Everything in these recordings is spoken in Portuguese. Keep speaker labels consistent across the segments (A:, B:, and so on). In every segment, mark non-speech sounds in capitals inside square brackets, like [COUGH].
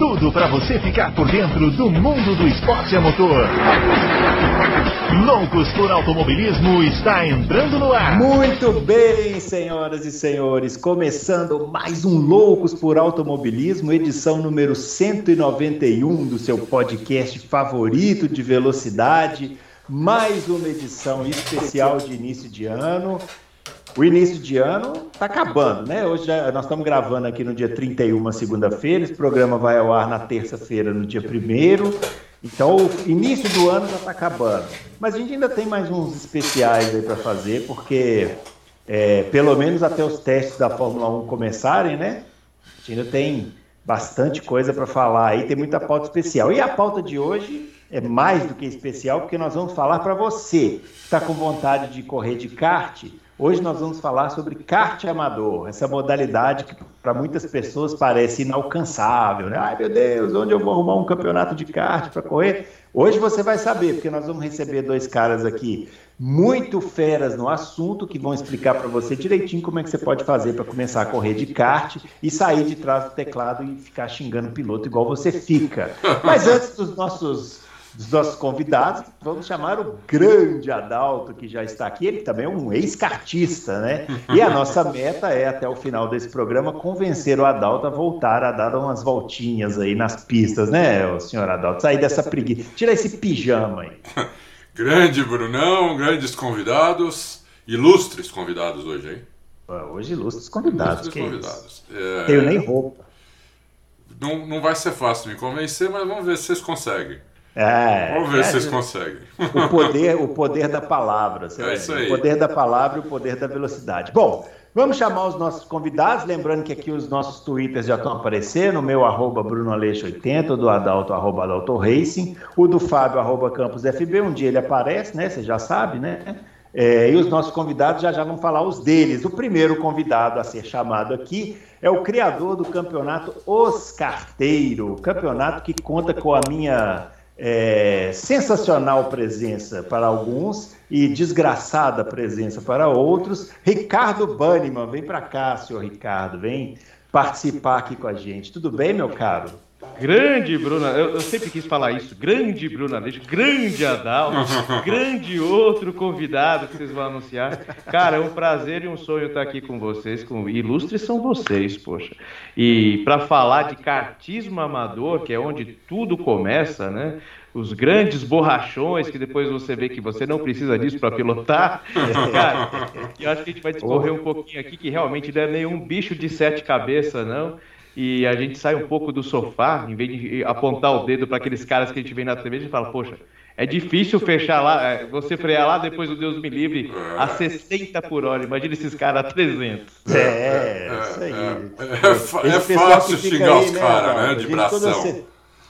A: tudo para você ficar por dentro do mundo do esporte a motor. Loucos por Automobilismo está entrando no ar.
B: Muito bem, senhoras e senhores, começando mais um Loucos por Automobilismo, edição número 191 do seu podcast favorito de velocidade. Mais uma edição especial de início de ano. O início de ano está acabando, né? Hoje já, nós estamos gravando aqui no dia 31, segunda-feira. Esse programa vai ao ar na terça-feira, no dia 1 Então, o início do ano já está acabando. Mas a gente ainda tem mais uns especiais aí para fazer, porque é, pelo menos até os testes da Fórmula 1 começarem, né? A gente ainda tem bastante coisa para falar aí, tem muita pauta especial. E a pauta de hoje é mais do que especial, porque nós vamos falar para você que está com vontade de correr de kart Hoje nós vamos falar sobre kart amador, essa modalidade que para muitas pessoas parece inalcançável, né? Ai meu Deus, onde eu vou arrumar um campeonato de kart para correr? Hoje você vai saber, porque nós vamos receber dois caras aqui muito feras no assunto que vão explicar para você direitinho como é que você pode fazer para começar a correr de kart e sair de trás do teclado e ficar xingando o piloto igual você fica. Mas antes dos nossos dos nossos convidados, vamos chamar o grande Adalto, que já está aqui. Ele também é um ex-cartista, né? E a nossa meta é, até o final desse programa, convencer o Adalto a voltar a dar umas voltinhas aí nas pistas, né, o senhor Adalto? Sair dessa preguiça. Tira esse pijama aí. [LAUGHS]
C: Grande Brunão, grandes convidados, ilustres convidados hoje, hein?
B: Hoje ilustres convidados. Ilustres
C: convidados. É...
B: Tenho nem roupa.
C: Não, não vai ser fácil me convencer, mas vamos ver se vocês conseguem.
B: É,
C: Vamos ver é, se vocês conseguem.
B: O poder, o [LAUGHS] poder da palavra.
C: É isso aí.
B: O poder da palavra e o poder da velocidade. Bom, vamos chamar os nossos convidados. Lembrando que aqui os nossos twitters já estão aparecendo. O meu arroba BrunoAleixo80, o do Adalto, arroba Adalto Racing, o do Fábio, arroba CampusFB. Um dia ele aparece, né? Você já sabe, né? É, e os nossos convidados já já vão falar os deles. O primeiro convidado a ser chamado aqui é o criador do campeonato Os Carteiro, campeonato que conta com a minha é, sensacional presença para alguns e desgraçada presença para outros. Ricardo Banniman, vem para cá, senhor Ricardo, vem participar aqui com a gente. Tudo bem, meu caro?
D: Grande Bruna, eu, eu, sempre quis falar isso. Grande Bruna Leite, grande Adalto, [LAUGHS] grande outro convidado que vocês vão anunciar. Cara, é um prazer e um sonho estar aqui com vocês. Com... Ilustres são vocês, poxa. E para falar de cartismo amador, que é onde tudo começa, né? Os grandes borrachões que depois você vê que você não precisa disso para pilotar. Cara, eu acho que a gente vai discorrer um pouquinho aqui que realmente não é nenhum bicho de sete cabeças, não e a gente sai um pouco do sofá, em vez de apontar o dedo para aqueles caras que a gente vê na TV, a gente fala, poxa, é difícil fechar lá, é, você frear lá depois do Deus me livre a 60 por hora. Imagina esses caras a 300.
B: É, é, isso aí.
C: É, é, é fácil xingar aí, os caras, né, de bração.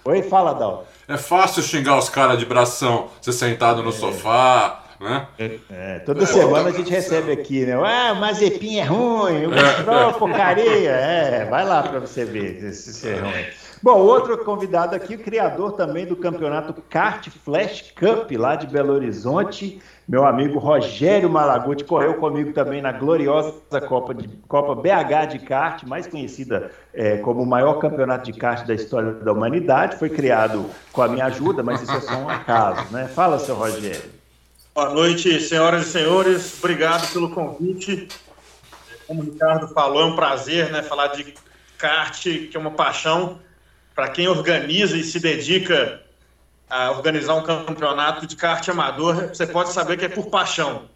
B: Oi, fala, Dal.
C: É fácil xingar os caras de bração, você sentado no sofá, né?
B: É, toda semana a gente recebe aqui, né? Ah, o Mazepin é ruim, o Stroll é porcaria. É, vai lá para você ver se é ruim. Bom, outro convidado aqui, o criador também do campeonato Kart Flash Cup lá de Belo Horizonte, meu amigo Rogério Malaguti, correu comigo também na gloriosa Copa, de, Copa BH de kart, mais conhecida é, como o maior campeonato de kart da história da humanidade. Foi criado com a minha ajuda, mas isso é só um acaso, né? Fala, seu Rogério.
E: Boa noite, senhoras e senhores. Obrigado pelo convite. Como o Ricardo falou, é um prazer né, falar de kart, que é uma paixão para quem organiza e se dedica a organizar um campeonato de kart amador. Você pode saber que é por paixão.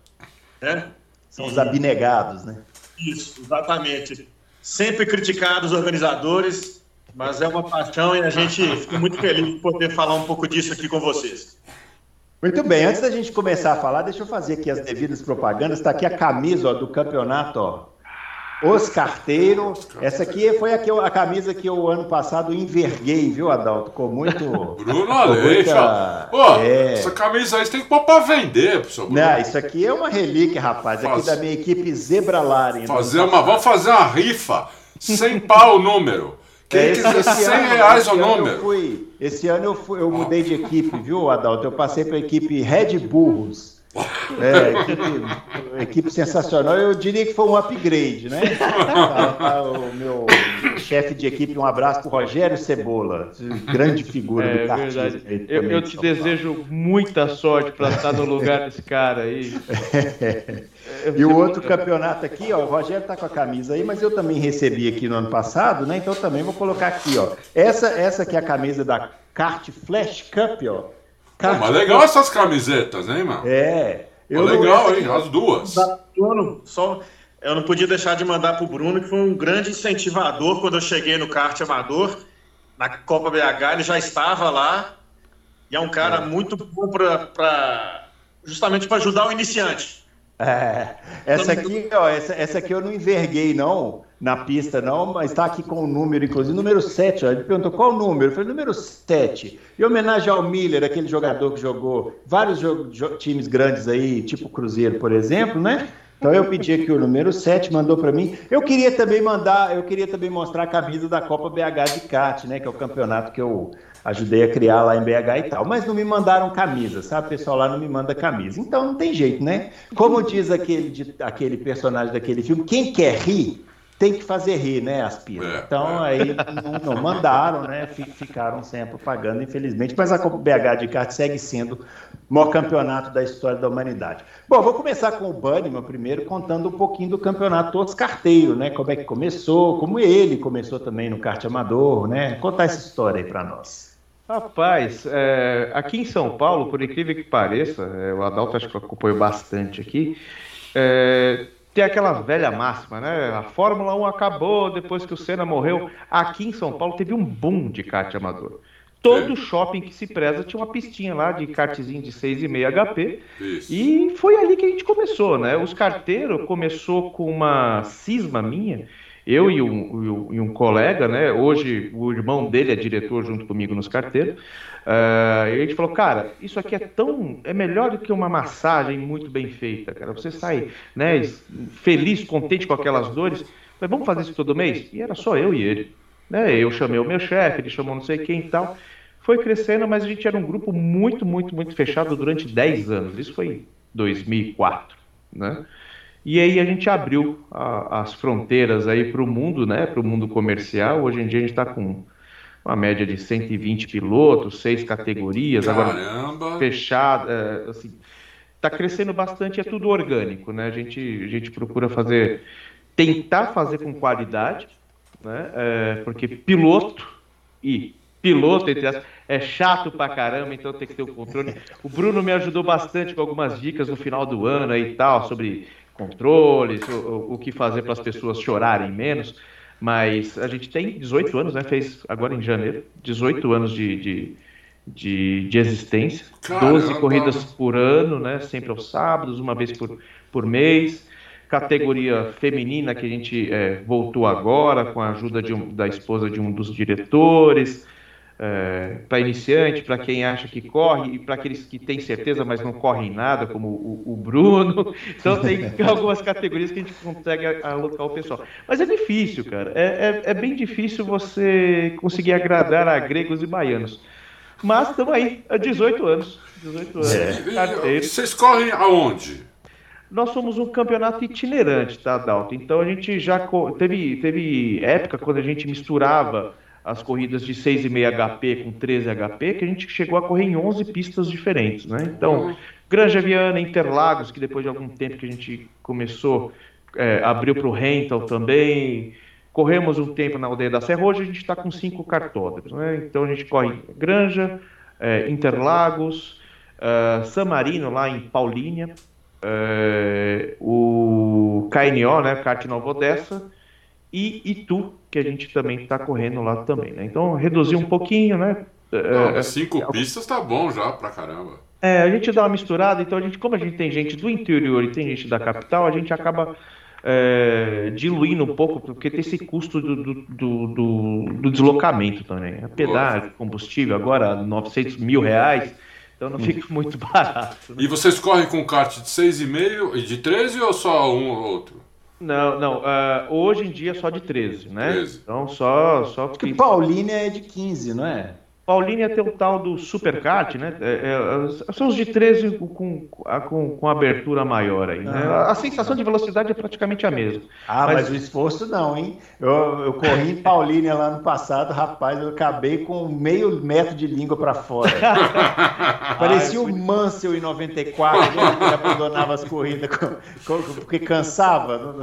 E: Né?
B: São os abnegados, né?
E: Isso, exatamente. Sempre criticados os organizadores, mas é uma paixão e a gente fica muito feliz de poder falar um pouco disso aqui com vocês.
B: Muito bem, antes da gente começar a falar, deixa eu fazer aqui as devidas propagandas. Está aqui a camisa ó, do campeonato, ó. Os Carteiros. Essa aqui foi a, a, camisa que eu ano passado enverguei, viu, Adalto? Com muito.
C: Bruno Aleixo. Muita... Pô, é... essa camisa aí você tem que pôr para vender,
B: professor Bruno. Não, isso aqui é uma relíquia, rapaz. Faz... Aqui da minha equipe Zebra Laren.
C: Fazer uma... Vamos fazer uma rifa. Sem pau o número. Quem é, quiser 100 ano, reais o número.
B: Fui, esse ano eu, fui, eu mudei de equipe, viu, Adalto? Eu passei para a equipe Red Burros. É, equipe, equipe, sensacional. Eu diria que foi um upgrade, né? Tá, tá, o meu chefe de equipe, um abraço para Rogério Cebola, grande figura é, do
D: cartismo. Eu, eu te desejo muita sorte para estar no lugar desse cara aí.
B: É. [LAUGHS] E o outro campeonato aqui, ó, o Rogério está com a camisa aí, mas eu também recebi aqui no ano passado, né? Então também vou colocar aqui, ó. Essa, essa aqui é a camisa da Kart Flash Cup, ó.
C: Kart mas legal Cup. essas camisetas, hein, mano?
B: É.
C: Eu legal, hein? As duas.
E: Só, eu não podia deixar de mandar pro Bruno, que foi um grande incentivador quando eu cheguei no kart amador, na Copa BH, ele já estava lá. E é um cara é. muito bom para justamente para ajudar o iniciante.
B: É, essa aqui, ó, essa, essa aqui eu não enverguei, não, na pista, não, mas está aqui com o número, inclusive, número 7. Ó, ele perguntou qual o número? Eu falei, número 7. Em homenagem ao Miller, aquele jogador que jogou vários times grandes aí, tipo Cruzeiro, por exemplo, né? Então eu pedi aqui o número 7, mandou para mim. Eu queria também mandar, eu queria também mostrar a camisa da Copa BH de kart, né, que é o campeonato que eu ajudei a criar lá em BH e tal, mas não me mandaram camisa, sabe? O pessoal lá não me manda camisa. Então não tem jeito, né? Como diz aquele, aquele personagem daquele filme, quem quer rir tem que fazer rir, né, Aspira? É, então é. aí não, não, mandaram, né? Ficaram sem a propaganda, infelizmente. Mas a Copa BH de kart segue sendo o maior campeonato da história da humanidade. Bom, vou começar com o Banniman primeiro, contando um pouquinho do campeonato Todos Carteiro, né? Como é que começou, como ele começou também no kart amador, né? Contar essa história aí para nós.
D: Rapaz, é, aqui em São Paulo, por incrível que pareça, é, o Adalto acho que acompanhou bastante aqui, é, tem aquela velha máxima, né? A Fórmula 1 acabou depois que o Senna morreu. Aqui em São Paulo teve um boom de kart amador. Todo shopping que se preza tinha uma pistinha lá de kartzinho de 6,5 HP. Isso. E foi ali que a gente começou, né? Os carteiros começou com uma cisma minha eu e um, e um, colega, né? Hoje o irmão dele é diretor junto comigo nos carteiros. Uh, e a gente falou, cara, isso aqui é tão. é melhor do que uma massagem muito bem feita, cara. Você sai né, feliz, contente com aquelas dores. Mas vamos fazer isso todo mês? E era só eu e ele. Né? Eu chamei o meu chefe, ele chamou não sei quem e tal. Foi crescendo, mas a gente era um grupo muito, muito, muito fechado durante 10 anos. Isso foi em 2004, né? E aí a gente abriu a, as fronteiras aí para o mundo, né, para o mundo comercial. Hoje em dia a gente está com uma média de 120 pilotos, seis categorias, Caramba. agora fechada, é, assim, está crescendo bastante, é tudo orgânico, né? A gente, a gente procura fazer, tentar fazer com qualidade, né? É, porque piloto e piloto entre as, é chato pra caramba, então tem que ter o controle. O Bruno me ajudou bastante com algumas dicas no final do ano aí e tal sobre controles, o, o que fazer para as pessoas chorarem menos. Mas a gente tem 18 anos, né? Fez agora em janeiro, 18 anos de, de, de, de existência, Caramba. 12 corridas por ano, né? Sempre aos sábados, uma vez por, por mês. Categoria feminina que a gente é, voltou agora com a ajuda de um, da esposa de um dos diretores é, para iniciante, para quem acha que corre, e para aqueles que têm certeza, mas não correm nada, como o, o, Bruno. [LAUGHS] Então tem [LAUGHS] algumas categorias que a gente consegue alocar o pessoal. Mas é difícil, cara. É, é, é bem difícil você conseguir agradar a gregos e baianos. Mas estamos aí, há 18 anos. 18 anos.
C: É. Vocês correm aonde?
D: Nós somos um campeonato itinerante, tá, Dalton? Então a gente já teve, teve época quando a gente misturava as corridas de 6,5 HP com 13 HP, que a gente chegou a correr em 11 pistas diferentes, né? Então, Granja Viana, Interlagos, que depois de algum tempo que a gente começou, é, abriu para o rental também, corremos um tempo na aldeia da Serra, hoje a gente está com cinco cartódromos, né? Então a gente corre Granja, é, Interlagos, uh, San Marino lá em Paulínia, é, o KNO, né, Kart Nova Odessa, e Itu, que a gente também está correndo lá também, né? Então reduzir um pouquinho, né?
C: Não, é, cinco é, pistas tá bom já pra caramba.
D: É, a gente dá uma misturada, então a gente, como a gente tem gente do interior e tem gente da capital, a gente acaba é, diluindo um pouco, porque tem esse custo do, do, do, do deslocamento também. A pedágio, combustível, agora 900 mil reais, então não fica hum. muito barato.
C: Né? E vocês correm com kart de 6,5 e de 13 ou só um ou outro?
D: Não, não. Uh, hoje em dia é só de 13, né?
C: 13.
D: Então só. só
B: Porque Paulínia é de 15, não é?
D: Paulínia tem o tal do Supercat, né? É, é, são os de 13 com, com, com abertura maior aí. Né? Ah. A sensação de velocidade é praticamente a mesma.
B: Ah, mas, mas o esforço não, hein? Eu, eu corri em Paulínia lá no passado, rapaz, eu acabei com meio metro de língua para fora. [LAUGHS] Parecia o Mansell em 94, né? que abandonava as corridas com, porque cansava.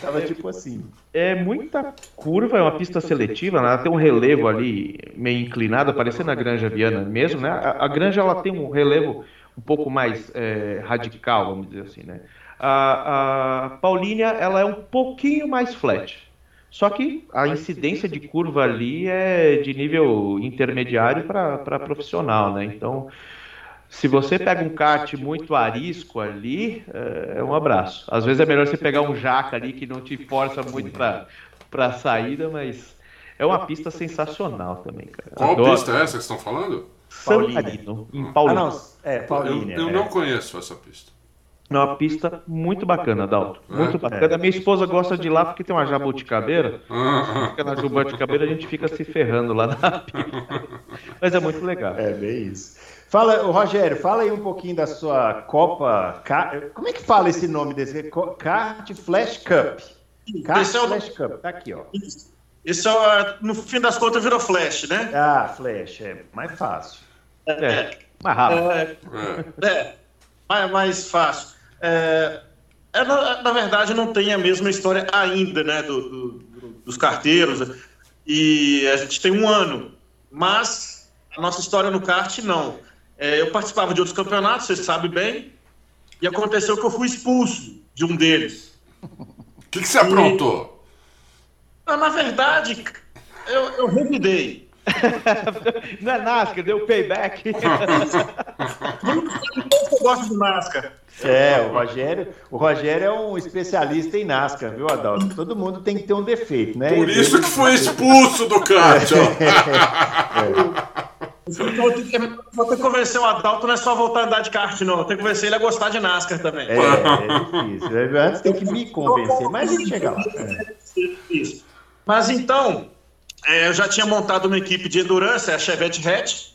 B: Tava tipo assim.
D: É muita curva, é uma pista seletiva, né? tem um relevo ali meio inclinado parecendo a Granja Viana mesmo, né? A, a Granja ela tem um relevo um pouco mais é, radical, vamos dizer assim, né? A, a Paulínia ela é um pouquinho mais flat. Só que a incidência de curva ali é de nível intermediário para profissional, né? Então, se você pega um kart muito arisco ali, é, é um abraço. Às vezes é melhor você pegar um jaca ali que não te força muito para a saída, mas é uma pista sensacional também, cara.
C: Qual Adoro. pista é essa que vocês estão falando?
D: Paulino, em Paulínia. Ah, não,
C: é, Paulínia. Eu, eu é. não conheço essa pista.
D: É uma pista muito bacana, Dalton. É? Muito bacana. É. Minha esposa gosta de ir lá porque tem uma jabuticabeira. Ah, fica na jabuticabeira a gente fica se ferrando lá na pista. [LAUGHS] Mas é muito legal.
B: É bem isso. Fala, Rogério, fala aí um pouquinho da sua Copa. Como é que fala esse nome desse? Kart Flash Cup.
E: Kart Flash Cup. Tá aqui, ó. Isso. É, no fim das contas, virou Flash, né?
B: Ah, Flash, é mais fácil.
E: É, é mais rápido. É, é, mais, mais fácil. É, é, na, na, verdade, não tem a mesma história ainda, né, do, do, dos carteiros. E a gente tem um ano, mas a nossa história no kart, não. É, eu participava de outros campeonatos, você sabe bem, e aconteceu que eu fui expulso de um deles.
C: O que, que você aprontou?
E: Não, na verdade, eu, eu revidei. [LAUGHS]
D: Não é NASCAR, deu payback.
E: eu gosto de NASCAR.
B: É, o Rogério, o Rogério é um especialista em NASCAR, viu, Adalto? Todo mundo tem que ter um defeito, né?
C: Por isso que foi expulso do kart, ó. [LAUGHS]
E: Vou ter, que, vou ter que convencer o Adalto, não é só voltar a andar de kart, não. Tem que convencer ele a gostar de NASCAR também.
B: É, é difícil. Antes tem que me convencer, mas a gente chega lá. É.
E: Isso. Mas então, é, eu já tinha montado uma equipe de endurance, a Chevette Hatch.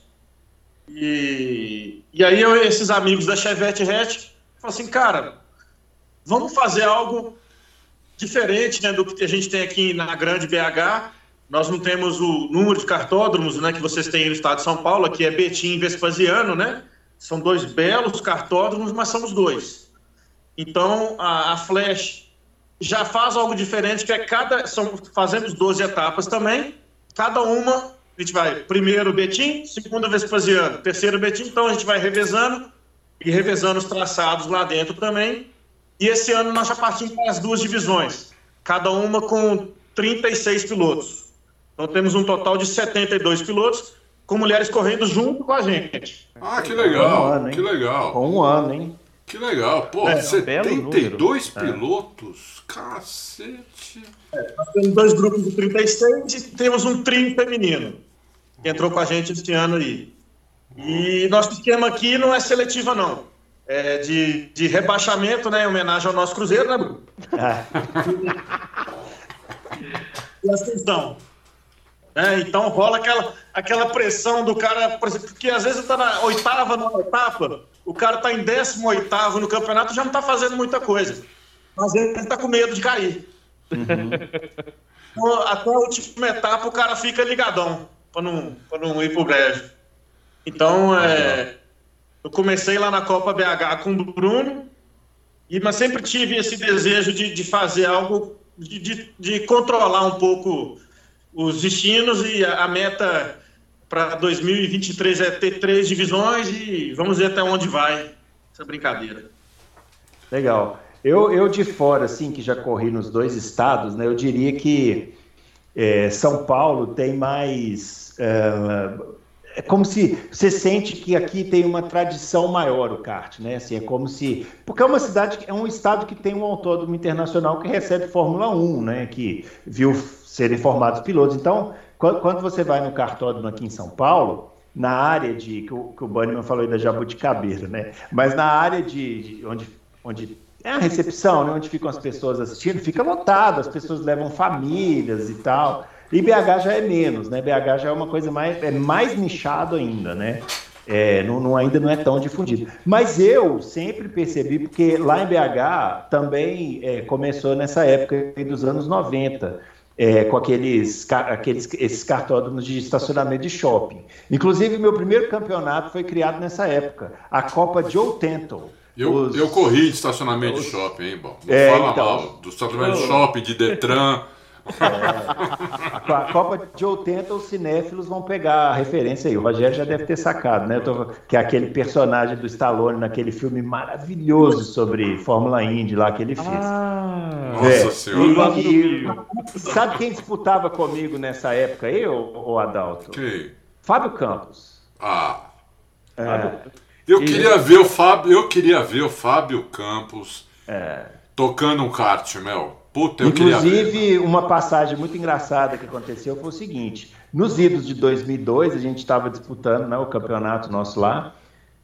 E: E, e aí eu, esses amigos da Chevette Hatch falaram assim, cara, vamos fazer algo diferente né, do que a gente tem aqui na grande BH. Nós não temos o número de cartódromos né, que vocês têm no estado de São Paulo, aqui é Betim e Vespasiano, né? São dois belos cartódromos, mas somos dois. Então, a, a Flash já faz algo diferente, que é cada. São, fazemos 12 etapas também. Cada uma, a gente vai primeiro Betim, segunda Vespasiano, terceiro Betim, então a gente vai revezando e revezando os traçados lá dentro também. E esse ano nós já partimos para as duas divisões, cada uma com 36 pilotos. Então temos um total de 72 pilotos, com mulheres correndo junto com a gente.
C: Ah, que legal, um ano, que legal.
B: Com um ano, hein?
C: Que legal. Pô, é, 72 é. pilotos? É. Cacete.
E: É, nós temos dois grupos de 36 e temos um trio feminino que entrou com a gente este ano aí. E nosso esquema aqui não é seletiva, não. É de, de rebaixamento, né? Em homenagem ao nosso Cruzeiro, né, Bruno? É. [LAUGHS] e ascensão. É, então rola aquela, aquela pressão do cara, porque às vezes está na oitava, nona etapa, o cara está em 18 no campeonato já não está fazendo muita coisa. Mas ele está com medo de cair. Uhum. [LAUGHS] Até a última etapa o cara fica ligadão para não, não ir pro brejo. Então, é, eu comecei lá na Copa BH com o Bruno, e, mas sempre tive esse desejo de, de fazer algo, de, de, de controlar um pouco os destinos e a, a meta para 2023 é ter três divisões e vamos ver até onde vai essa brincadeira.
B: Legal. Eu, eu de fora, assim, que já corri nos dois estados, né, eu diria que é, São Paulo tem mais. É, é, como se você sente que aqui tem uma tradição maior o kart, né? Assim, é como se. Porque é uma cidade, é um estado que tem um autódromo internacional que recebe Fórmula 1, né? Que viu serem formados pilotos. Então, quando você vai no cartódromo aqui em São Paulo, na área de. que o, que o Banniman falou aí da Jabuticabeira, né? Mas na área de, de onde onde é a recepção, né, onde ficam as pessoas assistindo, fica lotado, as pessoas levam famílias e tal. E BH já é menos, né? BH já é uma coisa mais, é mais nichado ainda, né? É, não, não, ainda não é tão difundido. Mas eu sempre percebi, porque lá em BH também é, começou nessa época dos anos 90, é, com aqueles, aqueles esses cartódromos de estacionamento de shopping. Inclusive, meu primeiro campeonato foi criado nessa época, a Copa Joe Tentle.
C: Eu, os, eu corri de estacionamento os, de shopping, hein, bom. Não é, fala então, mal. Do estacionamento de shopping, de Detran. [LAUGHS] [LAUGHS]
B: É, a Copa de 80, os cinéfilos vão pegar a referência aí. O Rogério já deve ter sacado, né? Tô, que é aquele personagem do Stallone naquele filme maravilhoso sobre Fórmula Indy lá que ele fez.
C: Ah, é, Nossa Senhora.
B: E, e, sabe quem disputava comigo nessa época aí, o Adalto?
C: Quem?
B: Fábio Campos.
C: Ah. É. Eu queria ver o Fábio, eu queria ver o Fábio Campos é. tocando um kart, Mel. Puta,
B: Inclusive, uma passagem muito engraçada que aconteceu foi o seguinte: nos idos de 2002, a gente estava disputando né, o campeonato nosso lá,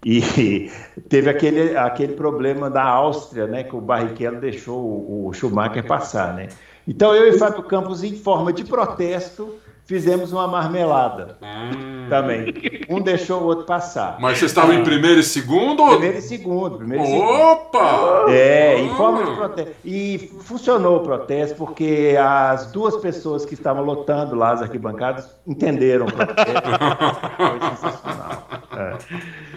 B: e [LAUGHS] teve aquele, aquele problema da Áustria, né, que o Barrichello deixou o, o Schumacher passar. Né? Então, eu e Fábio Campos, em forma de protesto, fizemos uma marmelada hum. também. Um deixou o outro passar.
C: Mas vocês estavam ah. em primeiro e segundo?
B: Primeiro e segundo. Primeiro e
C: Opa!
B: Segundo. É, em forma de protesto. E funcionou o protesto porque as duas pessoas que estavam lotando lá as arquibancadas entenderam o protesto. [LAUGHS] Foi sensacional. É.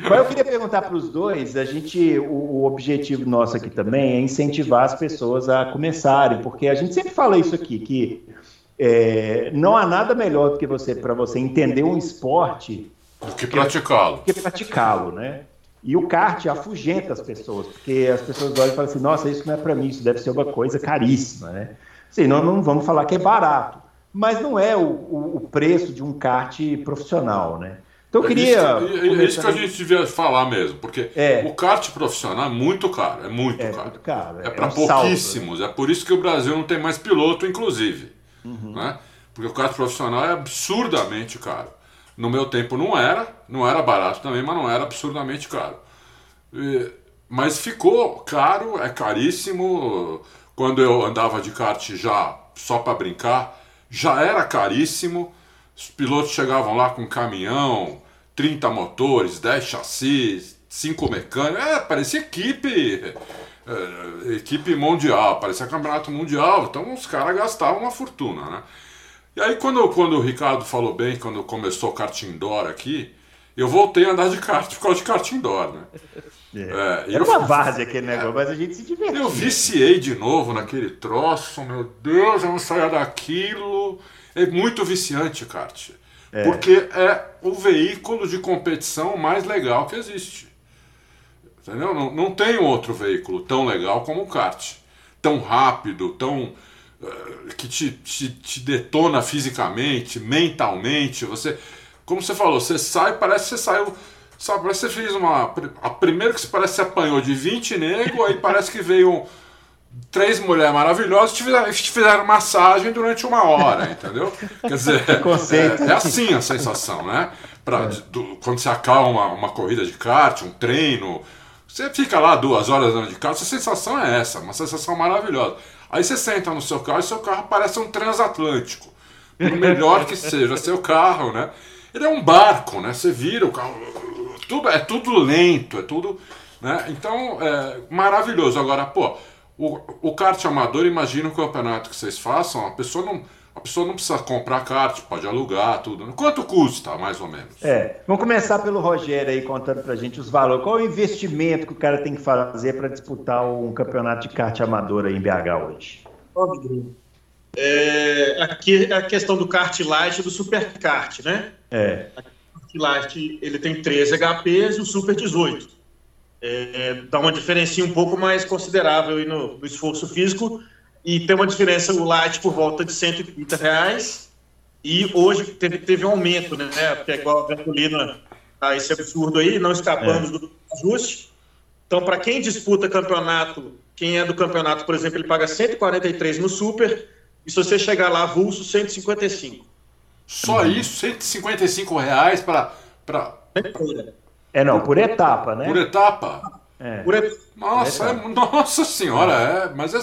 B: Mas eu queria perguntar para os dois, a gente, o, o objetivo nosso aqui também é incentivar as pessoas a começarem, porque a gente sempre fala isso aqui, que é, não há nada melhor do que você para você entender um esporte
C: do que praticá-lo.
B: Que praticá-lo, né? E o kart afugenta as pessoas, porque as pessoas olham e falam assim: nossa, isso não é para mim, isso deve ser uma coisa caríssima, né? Sim, nós não vamos falar que é barato, mas não é o, o, o preço de um kart profissional, né? Então eu queria.
C: É isso, é isso que a gente devia falar mesmo, porque é. o kart profissional é muito caro, é muito
B: é
C: caro.
B: Muito caro.
C: É, é para um pouquíssimos, né? é por isso que o Brasil não tem mais piloto, inclusive. Uhum. Né? Porque o kart profissional é absurdamente caro. No meu tempo não era, não era barato também, mas não era absurdamente caro. E, mas ficou caro, é caríssimo. Quando eu andava de kart já só para brincar, já era caríssimo. Os pilotos chegavam lá com caminhão, 30 motores, 10 chassis, 5 mecânicos. É, parecia equipe é, equipe mundial, parecia campeonato mundial, então os caras gastavam uma fortuna, né? E aí quando, quando o Ricardo falou bem, quando começou o kart indoor aqui, eu voltei a andar de kart por causa de kart indoor, né?
B: É. É, Era uma várzea aquele negócio, mas a gente se divertiu.
C: Eu viciei de novo naquele troço, meu Deus, eu não saia daquilo. É muito viciante kart. É. Porque é o veículo de competição mais legal que existe. Entendeu? Não, não tem outro veículo tão legal como o kart. Tão rápido, tão. Uh, que te, te, te, detona fisicamente, mentalmente. Você. Como você falou, você sai, parece que você saiu. Sabe, parece que você fez uma. A primeira que você parece que você apanhou de 20 nego, aí parece que veio três mulheres maravilhosas te fizeram, te fizeram massagem durante uma hora, entendeu? Quer dizer, é, é, assim a sensação, né? Pra, é. do, quando você acalma uma corrida de kart, um treino, você fica lá duas horas andando de carro, a sensação é essa, uma sensação maravilhosa. Aí você senta no seu carro e seu carro parece um transatlântico. Por melhor que seja seu carro, né? Ele é um barco, né? Você vira o carro. Tudo, é tudo lento, é tudo. Né? Então, é maravilhoso. Agora, pô, o, o kart amador, imagina o campeonato que vocês façam, a pessoa não a pessoa não precisa comprar kart, pode alugar, tudo. Quanto custa, mais ou menos?
B: É, vamos começar pelo Rogério aí contando pra gente os valores. Qual é o investimento que o cara tem que fazer para disputar um campeonato de kart amador aí em BH hoje?
E: Óbvio. É, aqui é a questão do kart light e do super kart, né?
B: É.
E: O kart light ele tem 13 HPs e o super 18. É, dá uma diferença um pouco mais considerável aí no, no esforço físico, e tem uma diferença o light por volta de 130 reais e hoje teve, teve um aumento, né? Porque é igual a gasolina, tá esse absurdo aí, não escapamos é. do ajuste. Então, para quem disputa campeonato, quem é do campeonato, por exemplo, ele paga 143 no Super, e se você chegar lá, avulso, 155.
C: Só isso? 155 reais para. Pra...
B: É, não, por etapa, né?
C: Por etapa? É. Nossa, é, [LAUGHS] nossa senhora, é, mas é,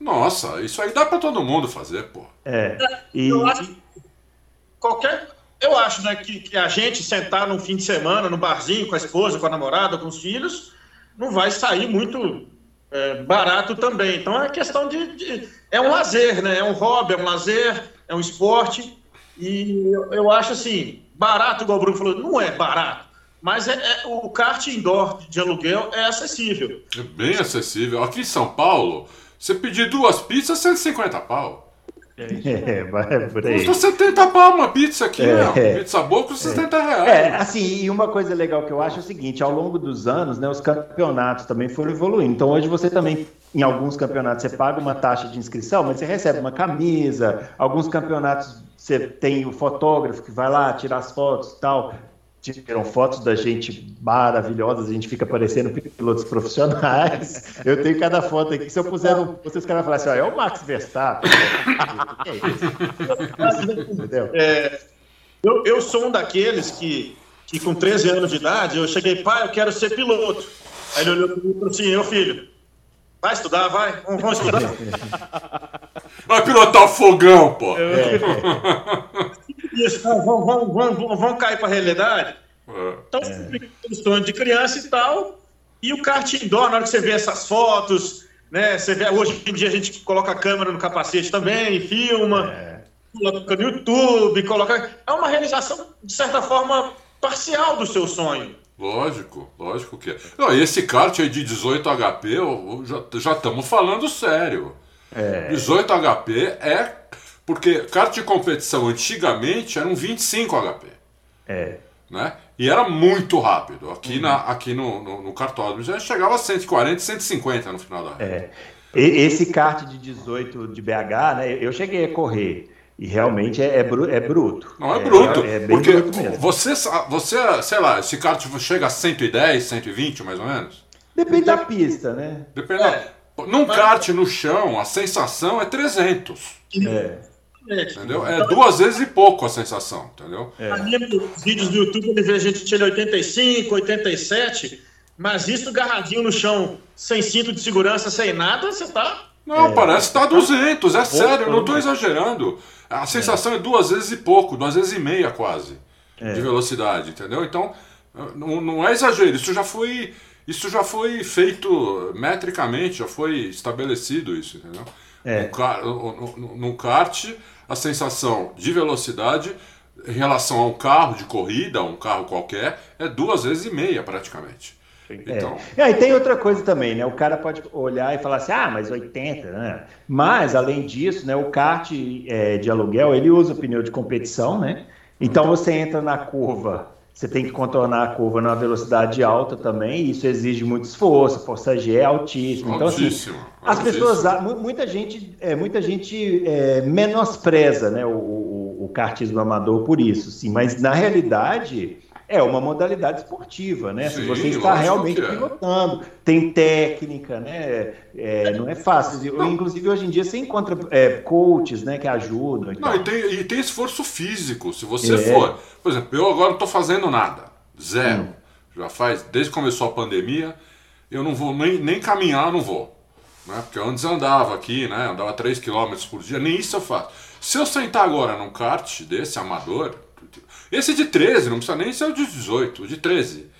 C: nossa, isso aí dá para todo mundo fazer, pô.
B: É. E...
E: Eu acho, qualquer, eu acho, né, que, que, a gente sentar num fim de semana no barzinho com a esposa, com a namorada, com os filhos, não vai sair muito é, barato também. Então é questão de, de, é um lazer, né? É um hobby, é um lazer, é um esporte. E eu, eu acho assim, barato, igual o Bruno falou, não é barato. Mas é, é, o kart indoor de aluguel é acessível.
C: É bem acessível. Aqui em São Paulo, você pedir duas pizzas, 150 pau. [LAUGHS]
B: É, vai por aí.
C: Custa 70 pau uma pizza aqui, é. né? Pizza boa custa é. 70 reais.
B: É, assim, e uma coisa legal que eu acho é o seguinte: ao longo dos anos, né, os campeonatos também foram evoluindo. Então hoje você também, em alguns campeonatos, você paga uma taxa de inscrição, mas você recebe uma camisa. Alguns campeonatos você tem o fotógrafo que vai lá tirar as fotos e tal tiram fotos da gente maravilhosas, a gente fica parecendo pilotos profissionais. [LAUGHS] Eu tenho cada foto aqui, se eu puser no vocês caras falar assim, ó, é o Max Verstappen. [LAUGHS] é
E: isso. Entendeu? É, eu, eu sou um daqueles que, que com 13 anos de idade, eu cheguei, pai, eu quero ser piloto. Aí ele olhou para mim e falou assim, eu filho, vai estudar, vai, vamos, vamos estudar. [LAUGHS]
C: Vai pilotar o fogão, pô. É.
E: Isso, vamos, vamos, vamos, vamos cair para a realidade. É. Então, é. sonho de criança e tal. E o kart indoor, na hora que você vê essas fotos, né? Você vê, hoje em dia a gente coloca a câmera no capacete também, filma, é. coloca no YouTube, coloca. É uma realização, de certa forma, parcial do seu sonho.
C: Lógico, lógico que é. Não, esse kart aí de 18 HP, já estamos falando sério. É. 18 HP é. Porque kart de competição antigamente era um 25 HP.
B: É.
C: Né? E era muito rápido. Aqui, uhum. na, aqui no, no, no cartódromo já chegava a 140, 150 no final da
B: é. Esse kart de 18 de BH, né? Eu cheguei a correr. E realmente é, é, bru, é bruto.
C: Não é, é bruto. É, é bem porque bruto mesmo. Você, você, sei lá, esse kart chega a 110, 120 mais ou menos?
B: Depende da pista, né?
C: Depende. É. Num kart no chão, a sensação é 300.
B: É.
C: Entendeu? É duas vezes e pouco a sensação, entendeu?
E: É. Nos vídeos do YouTube ele vê a gente tira 85, 87, mas isso garradinho no chão, sem cinto de segurança, sem nada, você tá.
C: Não, é. parece que tá 200, é sério, eu não tô exagerando. A sensação é. é duas vezes e pouco, duas vezes e meia quase é. de velocidade, entendeu? Então, não, não é exagero, isso já foi isso já foi feito metricamente, já foi estabelecido isso, entendeu? É. No, no, no, kart, a sensação de velocidade em relação a um carro de corrida, um carro qualquer, é duas vezes e meia praticamente.
B: Então... É. E tem outra coisa também, né? O cara pode olhar e falar assim, ah, mas 80, né? Mas, além disso, né, o kart é, de aluguel, ele usa pneu de competição, né? Então você entra na curva você tem que contornar a curva numa velocidade alta também, e isso exige muito esforço, força G é altíssima. Então, assim, as pessoas, muita gente, é, muita gente é, menospreza né, o, o, o kartismo amador por isso, sim, mas na realidade é uma modalidade esportiva, né? Sim, Se você está realmente é. pilotando, tem técnica, né? É, não é fácil. Não. Inclusive, hoje em dia, você encontra é, coaches né, que ajudam.
C: E não, e tem, e tem, esforço físico. Se você é. for. Por exemplo, eu agora não estou fazendo nada. Zero. Hum. Já faz, desde que começou a pandemia, eu não vou nem, nem caminhar, não vou. Né? Porque eu antes andava aqui, né? Andava 3 km por dia, nem isso eu faço. Se eu sentar agora num kart desse amador, esse de 13, não precisa nem ser o de 18, o de 13.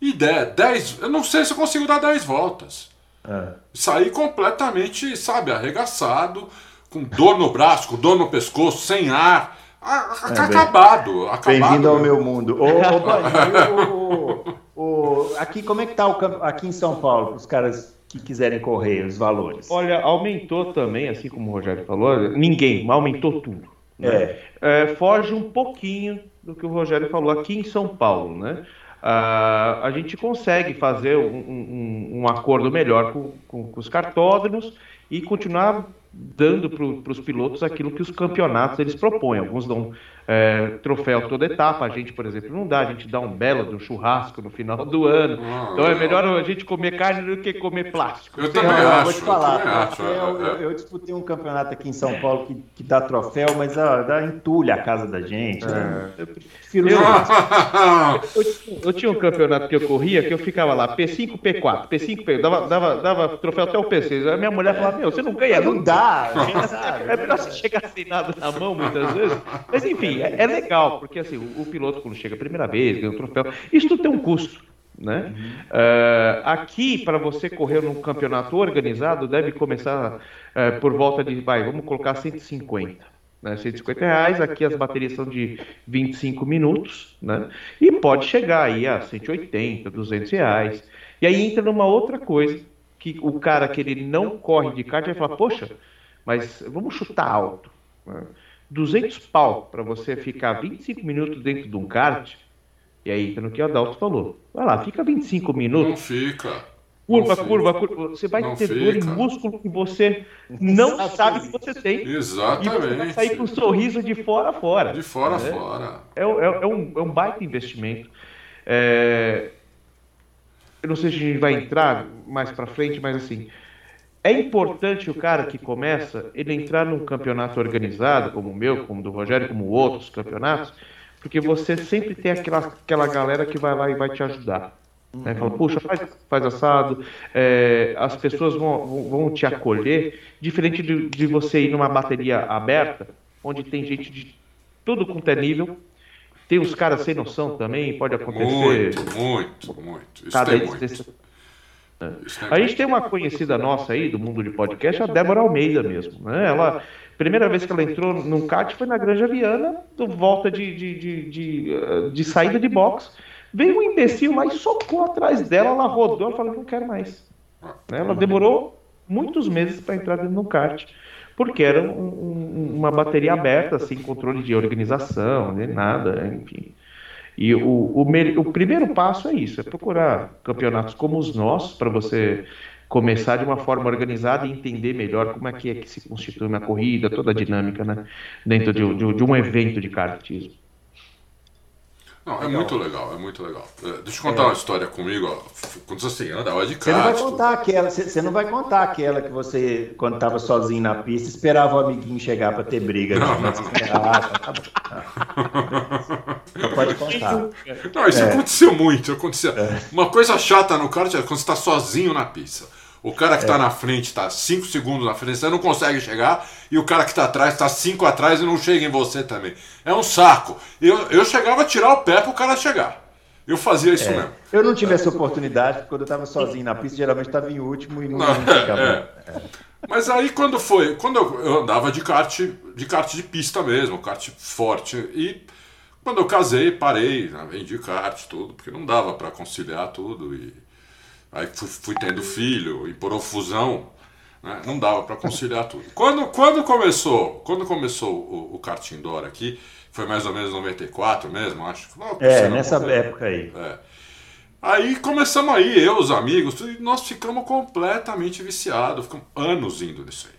C: E 10, 10 eu não sei se eu consigo dar 10 voltas. É. Sair completamente, sabe, arregaçado, com dor no braço, com dor no pescoço, sem ar. A, é, acabado, acabado.
B: Bem-vindo ao meu mundo. Ô, [LAUGHS] ô, ô, ô, aqui, como é que tá o campo, aqui em São Paulo, os caras que quiserem correr, os valores?
D: Olha, aumentou também, assim como o Rogério falou, ninguém, aumentou tudo. Né? É. É, foge um pouquinho do que o Rogério falou aqui em São Paulo, né? Uh, a gente consegue fazer um, um, um acordo melhor com, com, com, os cartódromos e continuar dando para os pilotos aquilo que os campeonatos eles propõem. Alguns dão é, troféu toda etapa, a gente, por exemplo, não dá, a gente dá um belo de um churrasco no final do ano. Então é melhor a gente comer carne do que comer plástico.
C: Eu também eu, acho. Vou te
B: falar, eu, acho, eu, é. eu, disputei um campeonato aqui em São Paulo que, que dá troféu, mas ó, dá entulha a casa da gente. Né? É. prefiro
D: Eu-
B: jogar.
D: Eu, tinha- eu tinha um campeonato que eu corria que eu ficava lá, P5, P4, P5, P. Dava, dava, dava troféu até o P6. A minha mulher falava, meu, você não ganha
B: Não
D: nunca.
B: dá, sabe? [LAUGHS]
D: É melhor você chegar sem nada na mão muitas vezes. Mas enfim, é, é legal, porque assim, o, o piloto quando chega a primeira vez, ganha o troféu, isso tudo tem um custo. Né? Eh, aqui, para você correr num campeonato organizado, deve começar eh, por volta de, vai, vamos colocar 150. Né? 150 reais, aqui as baterias são de 25 minutos, né? E pode chegar aí a 180, 200 reais. E aí entra numa outra coisa, que o cara que ele não corre de kart vai falar, poxa, mas vamos chutar alto. né? 200 pau para você ficar 25 minutos dentro de um kart, e aí entra no que o Adalto falou. Vai lá, fica 25
C: Não
D: minutos,
C: fica.
D: curva,
C: Não fica.
D: curva, curva. Você vai
C: Não
D: ter dor em
C: fica.
D: músculo que você não sabe que você tem. E você vai
C: Exatamente.
D: sair com um sorriso de fora a fora.
C: De fora a
D: né?
C: fora.
D: É, é- é um, é um baita investimento. É, eu não sei se a gente vai entrar mais para frente, mas assim, é importante o cara que começa ele entrar num campeonato organizado, como o meu, como o do Rogério, como outros campeonatos, porque você sempre tem aquela, aquela galera que vai lá e vai te ajudar. Né? Fala, puxa, faz, faz assado, é, as pessoas vão, vão, te acolher, diferente de, de você ir numa bateria aberta, onde tem gente de tudo quanto é nível, tem os caras sem noção também, pode acontecer.
C: Muito, muito, muito. Isso
D: Cada
C: tem muito. Tem
D: A gente tem uma conhecida nossa aí do mundo de podcast, a Débora Almeida mesmo. Né? Ela, primeira vez que ela entrou num kart foi na Granja Viana, do volta de, de, de, de, de saída de box. Veio um imbecil lá e socou atrás dela, ela rodou, ela falou, não quero mais. Né? Ela demorou muitos meses para entrar dentro do kart, porque era um- um- uma bateria aberta, sem controle de organização, nem nada, enfim. E o, o, o primeiro passo é isso, é procurar campeonatos como os nossos, para você começar de uma forma organizada e entender melhor como é que, é que se constitui uma corrida, toda a dinâmica, né? Dentro de, de- de um evento de kartismo.
C: Não, é muito legal, é muito legal. É, deixa eu contar uma história comigo, ó. Quando você andava de
B: Você não vai
C: kart.
B: contar aquela, você você não vai contar aquela que você, quando estava sozinho na pista, esperava o amiguinho chegar para ter briga.
C: Não,
B: né?
C: não, não.
B: Ah, tá bom. Não pode contar.
C: Não, isso
B: É.
C: aconteceu muito. Aconteceu. Uma coisa chata no kart é quando você está sozinho na pista. O cara que está
B: É.
C: na frente está 5 segundos na frente, você não consegue chegar, e o cara que está atrás está 5 atrás e não chega em você também. É um saco. Eu, eu chegava a tirar o pé para o cara chegar. Eu fazia isso mesmo.
B: Eu não tive essa oportunidade, porque quando eu estava sozinho na pista, geralmente estava em último e não,
C: Não,
B: chegava.
C: é. Mas aí quando foi, quando eu, eu andava de kart, de kart de pista mesmo, kart forte, e quando eu casei, parei, né, vendi kart, tudo, porque não dava para conciliar tudo, e aí fui, fui tendo filho, e por ofusão, né, não dava para conciliar tudo. Quando, quando começou, quando começou o, o kart indoor aqui, foi mais ou menos 94 mesmo, acho. Logo
B: É,
C: não-
B: nessa época aí.
C: é. Aí começamos aí, eu, os amigos, tudo, e nós ficamos completamente viciados, ficamos anos indo nisso aí.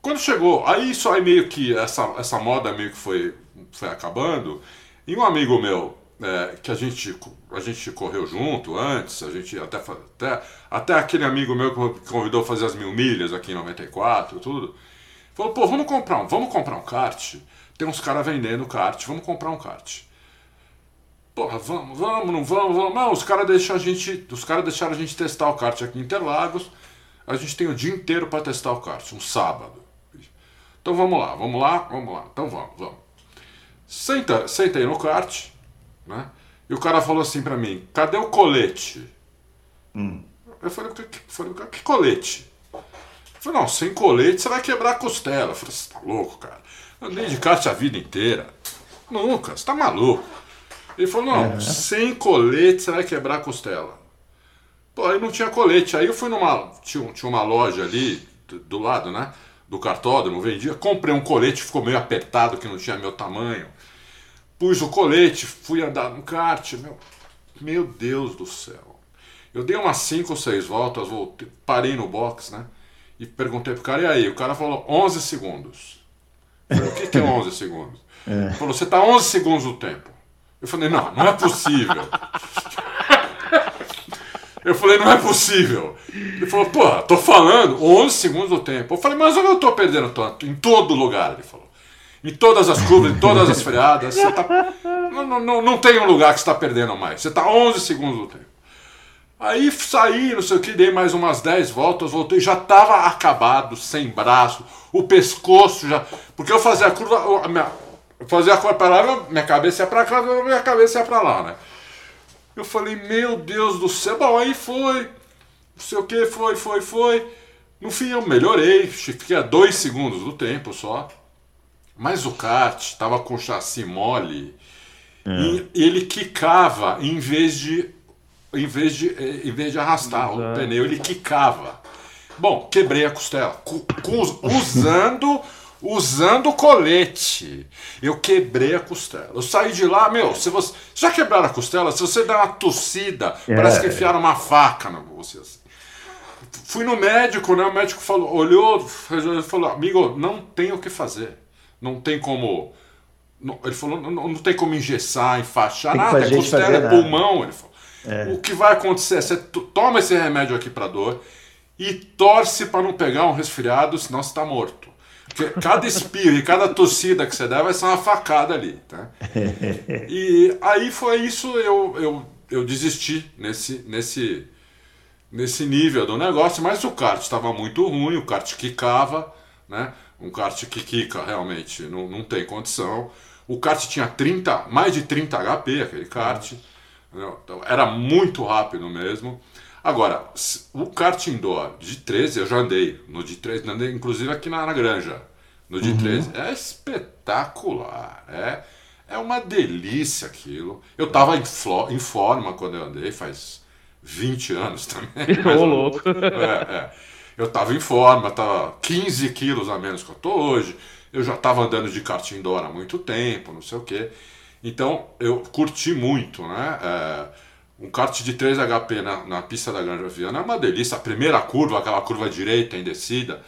C: Quando chegou, aí isso aí meio que, essa, essa moda meio que foi, foi acabando, e um amigo meu, é, que a gente, a gente correu junto antes, a gente até, até, até aquele amigo meu que convidou a fazer as mil milhas aqui em 94 tudo, falou, pô, vamos comprar um, vamos comprar um kart, tem uns caras vendendo kart, vamos comprar um kart. Porra, vamos, vamos, não vamos, vamos. Não, os caras deixaram a gente. Os caras deixaram a gente testar o kart aqui em Interlagos. A gente tem o dia inteiro para testar o kart, um sábado. Então vamos lá, vamos lá, vamos lá. Então vamos, vamos. Senta, senta aí no kart, né? E o cara falou assim pra mim: cadê o colete? Eu falei: que, falei, que colete? Eu falei: não, sem colete você vai quebrar a costela. Eu falei: você tá louco, cara? Eu andei de kart a vida inteira. Nunca, você tá maluco. Ele falou, não, sem colete você vai quebrar a costela. Pô, aí não tinha colete. Aí eu fui numa. Tinha, tinha uma loja ali do lado, né? Do cartódromo, vendia. Comprei um colete, ficou meio apertado, que não tinha meu tamanho. Pus o colete, fui andar no kart. Meu, meu Deus do céu. Eu dei umas 5 ou 6 voltas, voltei, parei no box, né? E perguntei pro cara, e aí? O cara falou 11 segundos. Eu falei, o que, que é 11 [LAUGHS] segundos? Ele falou, você tá 11 segundos do tempo. Eu falei, não, não é possível. [LAUGHS] Eu falei, não é possível. Ele falou, pô, tô falando 11 segundos do tempo. Eu falei, mas onde eu tô perdendo tanto? Em todo lugar, ele falou. Em todas as curvas, em todas as freadas. Você tá... Não, não, não tem um lugar que você está perdendo mais. Você está 11 segundos do tempo. Aí saí, não sei o que, dei mais umas 10 voltas, voltei, já estava acabado, sem braço, o pescoço já. Porque eu fazia a curva, a minha, eu fazia a curva para lá, minha cabeça ia para cá, minha cabeça ia para lá, né? Eu falei, meu Deus do céu, bom, aí foi, não sei o que, foi, foi, foi. No fim eu melhorei, fiquei a 2 segundos do tempo só. Mas o kart estava com chassi mole é. e ele quicava em vez de em vez de, eh, em vez de arrastar Exato. o pneu, ele quicava. Bom, quebrei a costela. Com, com, usando usando colete. Eu quebrei a costela. Eu saí de lá, meu, se você. Já quebraram a costela? Se você der uma tossida, é. parece que enfiaram uma faca na você assim. Fui no médico, né? O médico falou, olhou, falou, amigo, não tem o que fazer. Não tem como. Não, ele falou, não, não tem como engessar, enfaixar, nada. É costela, é pulmão. Ele falou. É. O que vai acontecer você toma esse remédio aqui para dor e torce para não pegar um resfriado, senão você está morto. Porque cada espirro e cada tossida que você der vai ser uma facada ali. Tá? [LAUGHS] E aí foi isso, eu, eu, eu desisti nesse, nesse, nesse nível do negócio, mas o kart estava muito ruim, o kart quicava, né? Um kart que quica realmente não, não tem condição. O kart tinha 30, mais de 30 HP, aquele kart. Então, era muito rápido mesmo. Agora, o kart indoor de 13 eu já andei. No de 13, andei inclusive aqui na, na Granja. No de uhum. 13. É espetacular. É, é uma delícia aquilo. Eu tava em, em forma quando eu andei, faz 20 anos também. [LAUGHS]
D: Ô, louco.
C: É, é. Eu tava em forma, tava 15 quilos a menos que eu tô hoje. Eu já tava andando de kart indoor há muito tempo, não sei o quê. Então eu curti muito, né? É, um kart de 3 HP na, na pista da Granja Viana é uma delícia. A primeira curva, aquela curva direita em descida,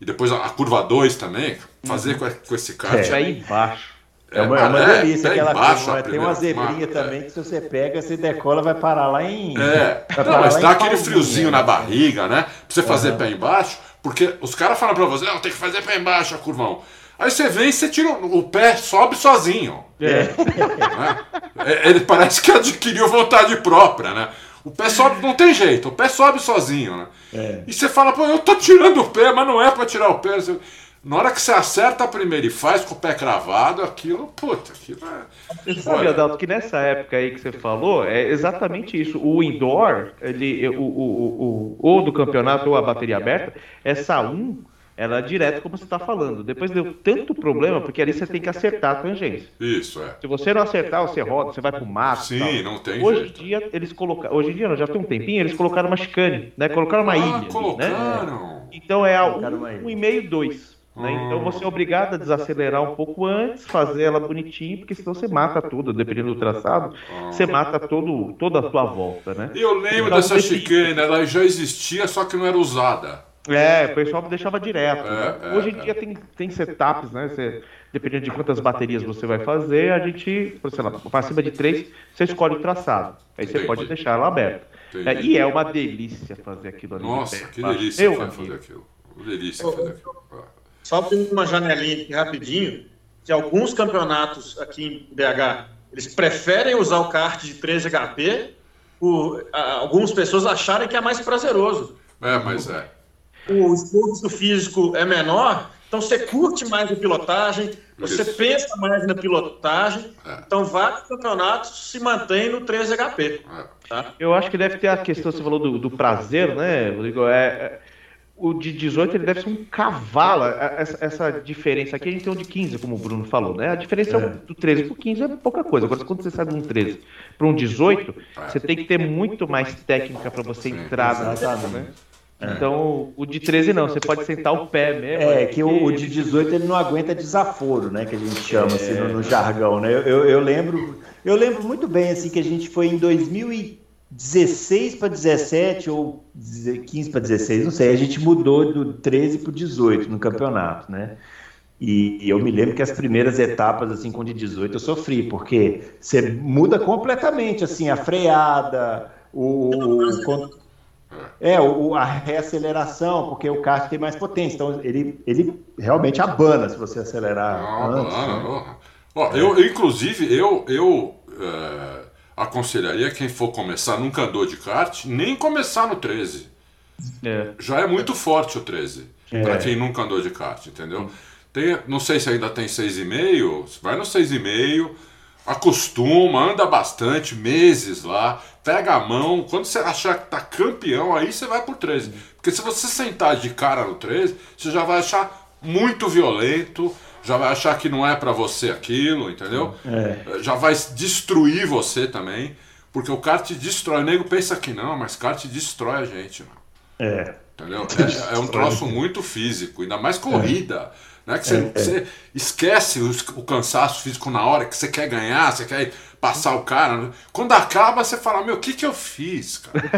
C: e depois a, a curva 2 também, fazer uhum. com, com, esse kart.
D: É, aí embaixo.
B: É uma, é uma é, delícia aquela embaixo, curva. Tem uma zebrinha também que se você pega, você decola, vai parar lá em.
C: É, não, mas dá aquele friozinho na barriga, né? Pra você fazer uhum. pé embaixo, porque os caras falam pra você, não, tem que fazer pé embaixo curvão. Aí você vem e você tira o pé, sobe sozinho. É. Né? É, ele parece que adquiriu vontade própria, né? O pé sobe, não tem jeito, o pé sobe sozinho, né? É. E você fala, pô, eu tô tirando o pé, mas não é para tirar o pé. Na hora que você acerta a primeira e faz com o pé cravado, aquilo, puta, aquilo é.
D: Sabe, Adalto, que nessa época aí que você falou, é exatamente isso. O indoor, ele, o, o, o, o, do campeonato ou a bateria aberta, essa 1 ela é direto como você está falando. Depois deu tanto problema, porque ali você tem que acertar a tangência.
C: Isso, é.
D: Se você não acertar, você roda, você vai pro mato.
C: Sim, tal. não tem
D: Hoje em dia, eles colocaram. Hoje em dia, não, já tem um tempinho, eles colocaram uma chicane, né? Colocaram uma ah, ilha.
C: Colocaram.
D: né? Então é a um, um e meio, dois. Né? Então você é obrigado a desacelerar um pouco antes, fazer ela bonitinha, porque senão você mata tudo, dependendo do traçado, você mata todo, toda a sua volta, né?
C: Eu lembro então, dessa chicane, ela já existia, só que não era usada.
D: É, o pessoal deixava direto. Né? É, Hoje em dia tem, tem setups, né? Você, dependendo de quantas baterias você vai fazer, a gente, sei lá, para cima de três, você escolhe o traçado. Aí você pode deixar ela aberta. É, e é uma delícia fazer aquilo ali.
C: Nossa, que delícia fazer aquilo. Uma delícia fazer aquilo.
E: Só abrir uma janelinha aqui rapidinho, que alguns campeonatos aqui em BH, eles preferem usar o kart de 13 HP por algumas pessoas acharem que é mais prazeroso.
C: É, mas é
E: o esforço físico é menor, então você curte mais a pilotagem, você Isso. pensa mais na pilotagem. É. Então, vários campeonatos se mantêm no 13 HP. É.
D: Tá? Eu acho que deve ter a questão, você falou do, do prazer, né, Rodrigo? É, é, o de 18 ele deve ser um cavalo. É, essa, essa, diferença aqui a gente tem um de 15, como o Bruno falou, né? A diferença é. do 13 para 15 é pouca coisa. Agora, quando você sai de um 13 para um 18, você tem que ter muito mais técnica para você entrar na né? É. Então, o de 13 não, você pode sentar o pé mesmo.
B: É, que o, o, de 18 ele não aguenta desaforo, né? Que a gente chama é. assim no, no, jargão, né? Eu, eu, eu, lembro, eu lembro muito bem assim que a gente foi em 2016 para 17 ou 15 para 16, não sei. A gente mudou do 13 para 18 no campeonato, né? E, e eu me lembro que as primeiras etapas assim com de 18 eu sofri, porque você muda completamente assim a freada, o, o é, o, a reaceleração, porque o kart tem mais potência. Então ele, ele realmente abana se você acelerar
C: não,
B: antes.
C: Não, né? Ó, eu, inclusive, eu, eu é, aconselharia quem for começar, nunca andou de kart, nem começar no 13. É. Já é muito forte o 13. É. Pra quem nunca andou de kart, entendeu? Tem, não sei se ainda tem 6,5. Vai no 6,5 acostuma, anda bastante, meses lá, pega a mão. Quando você achar que tá campeão, aí você vai pro 13. Porque se você sentar de cara no 13, você já vai achar muito violento, já vai achar que não é para você aquilo, entendeu? É. Já vai destruir você também. Porque o kart destrói. O nego pensa que não, mas kart destrói a gente, mano. É. Entendeu? É, é um troço muito físico, ainda mais corrida. É. Né? Que você, é, é. você esquece o, o, cansaço físico na hora que você quer ganhar, você quer passar o cara. Quando acaba, você fala, meu, o que, que eu fiz, cara?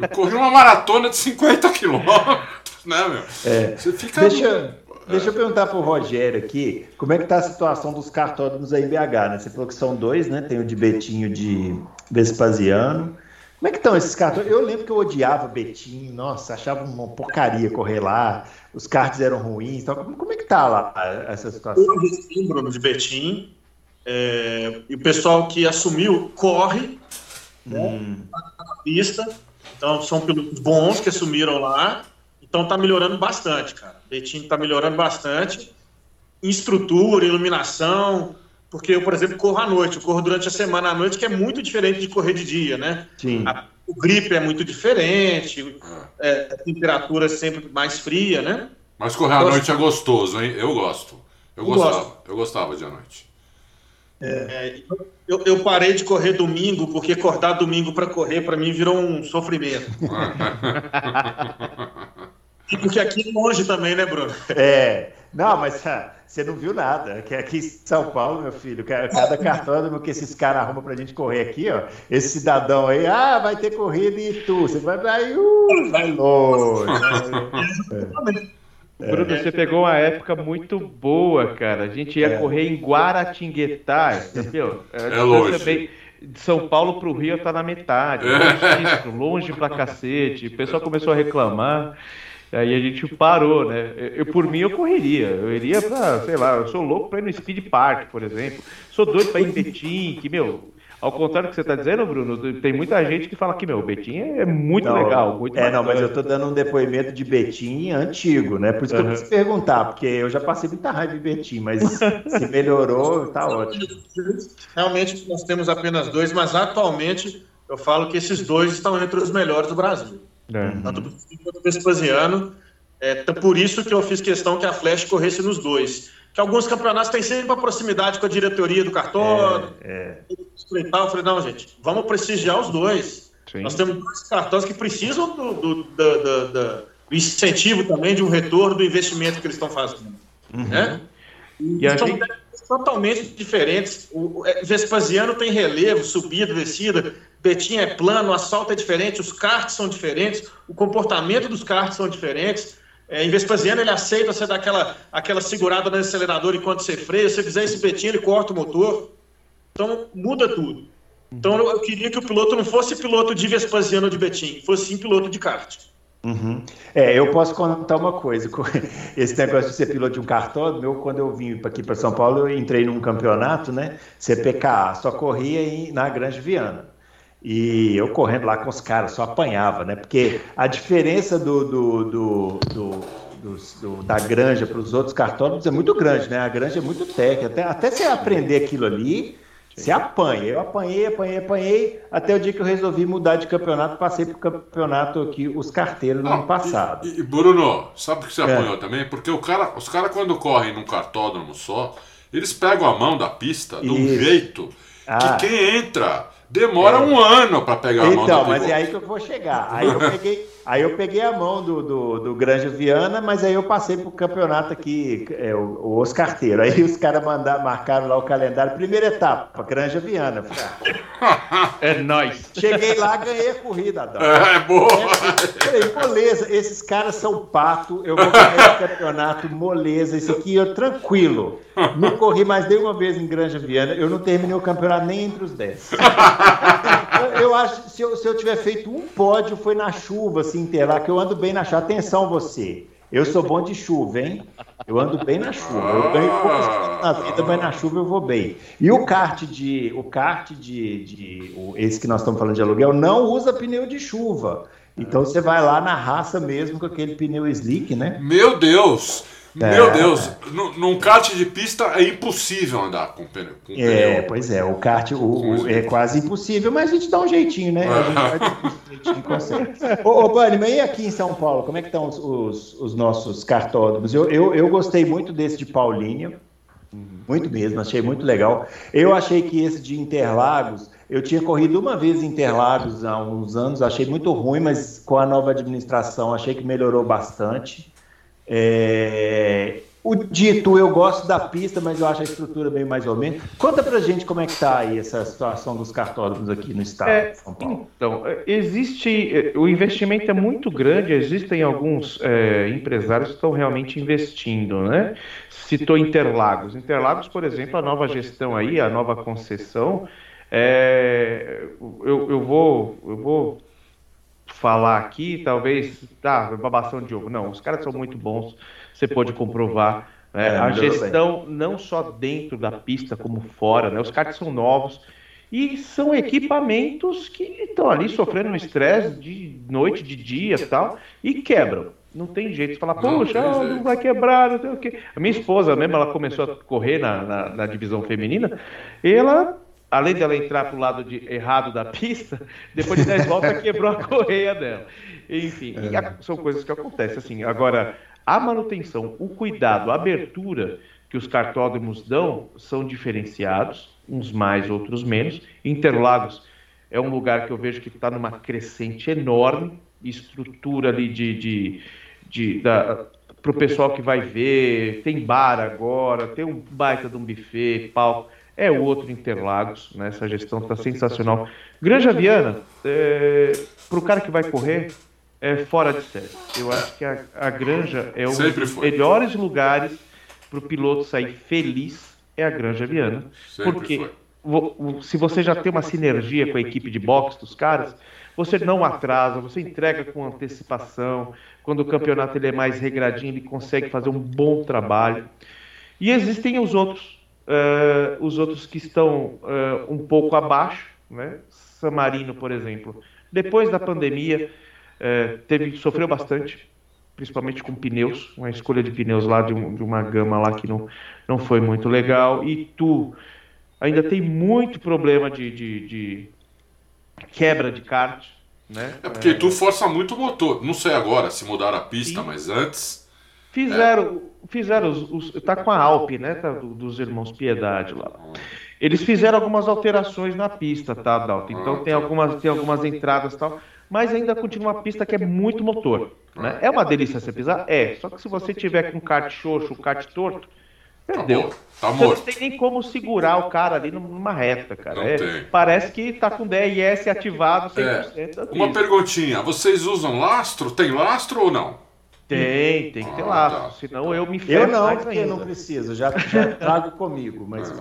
C: Eu corri uma maratona de 50 quilômetros, né, meu?
B: É. Você fica. Deixa, deixa eu perguntar pro Rogério aqui, como é que tá a situação dos cartódromos aí em BH, né? Você falou que são dois, né? Tem o de Betinho de Vespasiano. Como é que estão esses cartões? Eu lembro que eu odiava Betinho, nossa, achava uma porcaria correr lá, os cards eram ruins. Então, como é que tá lá essa situação? Eu
E: sim, Bruno, de Betinho. É, e o pessoal que assumiu corre né, hum. na pista. Então, são pilotos bons que assumiram lá. Então, tá melhorando bastante, cara. Betinho tá melhorando bastante. Em estrutura, iluminação, porque eu, por exemplo, corro à noite, eu corro durante a semana à noite, que é muito diferente de correr de dia, né?
B: Sim.
E: A, o gripe é muito diferente, é, a temperatura é sempre mais fria, né?
C: Mas correr à noite é gostoso, hein? Eu gosto. Eu, eu gostava. Gosto. Eu gostava de à noite.
E: É, eu, eu, parei de correr domingo, porque acordar domingo para correr, para mim, virou um sofrimento. [LAUGHS] [LAUGHS] e porque aqui é longe também, né, Bruno?
B: É. Não, mas ah, você não viu nada. Que aqui em São Paulo, meu filho, cada cartódromo que esses caras arrumam pra gente correr aqui, ó. Esse cidadão aí, ah, vai ter corrida e tu. Você vai, vai, uh, vai longe.
D: É. Bruno, você pegou uma época muito boa, cara. A gente ia é. correr em Guaratinguetá, entendeu?
C: É, é longe. Bem,
D: de São Paulo para o Rio tá na metade. É. Longe pra cacete. O pessoal começou a reclamar. Aí a gente parou, né? Eu, por mim, eu correria. Eu iria pra, sei lá, eu sou louco pra ir no Speed Park, por exemplo. Sou doido pra ir em Betim, que, meu, ao contrário do que você está dizendo, Bruno, tem muita gente que fala que, meu, Betim é muito não, legal. Muito
B: é, não, mas eu estou dando um depoimento de Betim antigo, né? Por isso que uhum. eu quis perguntar, porque eu já passei muita raiva de Betim, mas se melhorou, tá ótimo.
E: Realmente nós temos apenas dois, mas atualmente eu falo que esses dois estão entre os melhores do Brasil. É. Tanto quanto o Vespasiano. É, por isso que eu fiz questão que a Flash corresse nos dois. Que alguns campeonatos têm sempre uma proximidade com a diretoria do cartódromo. É, é. Eu falei, não, gente, vamos prestigiar os dois. Sim. Nós temos dois cartões que precisam do, do, do, do, incentivo também, de um retorno do investimento que eles estão fazendo. Uhum. Né? E, e são gente... totalmente diferentes. O é, Vespasiano tem relevo, subida, descida. Betinho é plano, o assalto é diferente, os karts são diferentes, o comportamento dos karts são diferentes. É, em Vespasiano ele aceita você dar aquela, aquela segurada no acelerador enquanto você freia. Se você fizer esse Betinho, ele corta o motor. Então muda tudo. Então eu queria que o piloto não fosse piloto de Vespasiano de Betinho, fosse sim piloto de kart.
B: Uhum. É, eu posso contar uma coisa. [LAUGHS] Esse negócio de ser piloto de um cartódromo, eu, quando eu vim aqui para São Paulo, eu entrei num campeonato, né? CPKA, só corria em, na Grande Viana. E eu correndo lá com os caras, só apanhava, né? Porque a diferença do, do, do, do, do da granja para os outros cartódromos é muito grande, né? A granja é muito técnica. Até, até você aprender aquilo ali, você apanha. Eu apanhei, apanhei, apanhei, até o dia que eu resolvi mudar de campeonato, passei para o campeonato aqui, os carteiros, no ano passado.
C: E, e, Bruno, sabe por que você é. apanhou também? Porque o cara, os caras, quando correm num cartódromo só, eles pegam a mão da pista de um jeito ah. que quem entra Demora é. um ano para pegar
B: a
C: mão
B: Então, mas é aí que eu vou chegar. Aí eu peguei, aí eu peguei a mão do, do, do Granja Viana, mas aí eu passei pro campeonato aqui, é, o, o Oscarteiro. Aí os caras marcaram lá o calendário. Primeira etapa, Granja Viana. [LAUGHS]
D: É nóis.
B: Cheguei lá, ganhei a corrida, Adão. [LAUGHS]
C: É, boa.
B: Falei, moleza, esses caras são pato, eu vou ganhar o campeonato, moleza, esse aqui eu tranquilo. Não corri mais nenhuma vez em Granja Viana, eu não terminei o campeonato nem entre os 10 [LAUGHS] eu acho se eu, se eu tiver feito um pódio, foi na chuva, assim, inteira, que eu ando bem na chuva. Atenção, você. Eu sou bom de chuva, hein? Eu ando bem na chuva. Eu ganho na vida, mas na chuva eu vou bem. E o kart de. O kart de. de o, esse que nós estamos falando de aluguel não usa pneu de chuva. Então você vai lá na raça mesmo com aquele pneu slick, né?
C: Meu Deus! Meu é. Deus, num kart de pista é impossível andar com pneu. Com
B: é, pneu. pois é, o kart o, o, é quase impossível, mas a gente dá um jeitinho, né? A gente um consegue. [LAUGHS] Ô, ô Bani, mas e aqui em São Paulo, como é que estão os, os, os nossos cartódromos? Eu, eu, eu gostei muito desse de Paulínia, muito mesmo, achei muito legal. Eu achei que esse de Interlagos, eu tinha corrido uma vez em Interlagos há uns anos, achei muito ruim, mas com a nova administração achei que melhorou bastante. É... O dito, eu gosto da pista, mas eu acho a estrutura bem mais ou menos. Conta pra gente como é que tá aí essa situação dos cartódromos aqui no estado é, de São Paulo.
D: Então, existe, o investimento é muito grande, existem alguns é, empresários que estão realmente investindo, né? Citou Interlagos. Interlagos, por exemplo, a nova gestão aí, a nova concessão, é, eu, eu, vou, eu vou falar aqui, talvez, tá, babação de ovo. Não, os caras são muito bons, você pode comprovar. Né? É, a gestão não só dentro da pista como fora, né? Os caras são novos e são equipamentos que estão ali sofrendo um estresse de noite, de dia e tal, e quebram. Não tem jeito de falar, poxa, não, não vai quebrar, não sei o quê. A minha esposa mesmo, ela começou a correr na, na, na divisão feminina, e ela além dela entrar para o lado de, errado da pista, [LAUGHS] depois de 10 voltas [LAUGHS] quebrou a correia dela. Enfim, é. a, são coisas que acontecem. Assim, agora, a manutenção, o cuidado, a abertura que os cartódromos dão são diferenciados, uns mais, outros menos. Interlagos é um lugar que eu vejo que está numa crescente enorme, estrutura ali de, de, de para o pessoal que vai ver, tem bar agora, tem um baita de um buffet, palco é o outro Interlagos, né? essa gestão está sensacional. Granja Viana, é, para o cara que vai correr, é fora de série. Eu acho que a, a Granja é um dos melhores lugares para o piloto sair feliz, é a Granja Viana. Sempre porque se você já tem uma sinergia com a equipe de boxe dos caras, você não atrasa, você entrega com antecipação. Quando o campeonato ele é mais regradinho, ele consegue fazer um bom trabalho. E existem os outros Uh, os outros que estão uh, um pouco abaixo, né? San Marino, por exemplo, depois da pandemia, uh, teve, sofreu bastante, principalmente com pneus, uma escolha de pneus lá de, um, de, uma gama lá que não, não foi muito legal. E tu ainda tem muito problema de, de, de quebra de kart. Né?
C: É porque tu força muito o motor. Não sei agora se mudar a pista, Sim. mas antes.
D: Fizeram, fizeram os, os, tá com a Alpe, né, tá, do, dos irmãos Piedade lá. Eles fizeram algumas alterações na pista, tá, Dalton? Então tem algumas, tem algumas entradas e tal, mas ainda continua uma pista que é muito motor, né? É uma delícia você pisar? É, só que se você tiver com kart xoxo, kart torto, perdeu.
C: Tá morto.
D: Você não tem nem como segurar o cara ali numa reta, cara. É, parece que tá com DRS ativado 100%.
C: É. Uma perguntinha, vocês usam lastro? Tem lastro ou não?
D: Tem, tem que ter lá. Tá. Senão eu me
B: ferro Eu não, porque ainda. não preciso, já, já [LAUGHS] trago comigo, mas...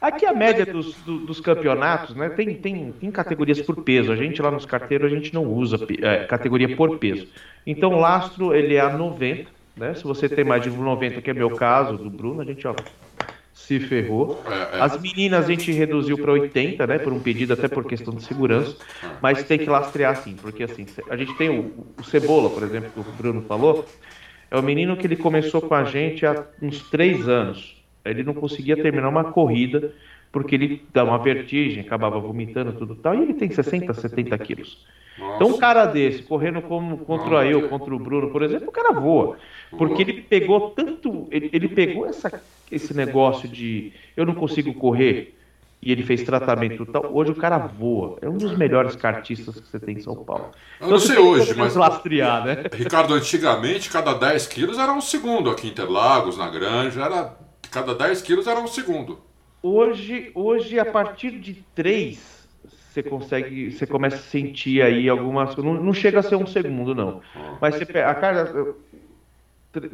D: Aqui a média dos, dos, campeonatos, né? Tem, tem, tem categorias por peso. A gente lá nos carteiros a gente não usa é, categoria por peso. Então o lastro ele é a 90, né? Se você tem mais de 90, que é meu caso, do Bruno, a gente ó, se ferrou. É, é. As meninas a gente reduziu para 80, né? Por um pedido, até por questão de segurança. Mas tem que lastrear sim, porque assim, a gente tem o, o Cebola, por exemplo, que o Bruno falou. É o menino que ele começou com a gente há uns três anos. Ele não conseguia terminar uma corrida porque ele dá uma vertigem, acabava vomitando tudo tal, e ele tem 60, 70 quilos. Nossa. Então um cara desse, correndo como contra eu, contra o Bruno, por exemplo, o cara voa. Porque ele pegou tanto. Ele, ele pegou essa, esse negócio de eu não consigo correr e ele fez tratamento tal. Hoje o cara voa. É um dos melhores cartistas que você tem em São Paulo.
C: Eu não sei hoje, mas.
D: Lastrear, né?
C: Ricardo, antigamente, cada 10 quilos era um segundo aqui em Interlagos, na Granja. Era, cada 10 quilos era um segundo.
D: Hoje, hoje a partir de 3 você consegue, você começa a sentir aí algumas. Não, não chega a ser um segundo, não. Mas você a carga.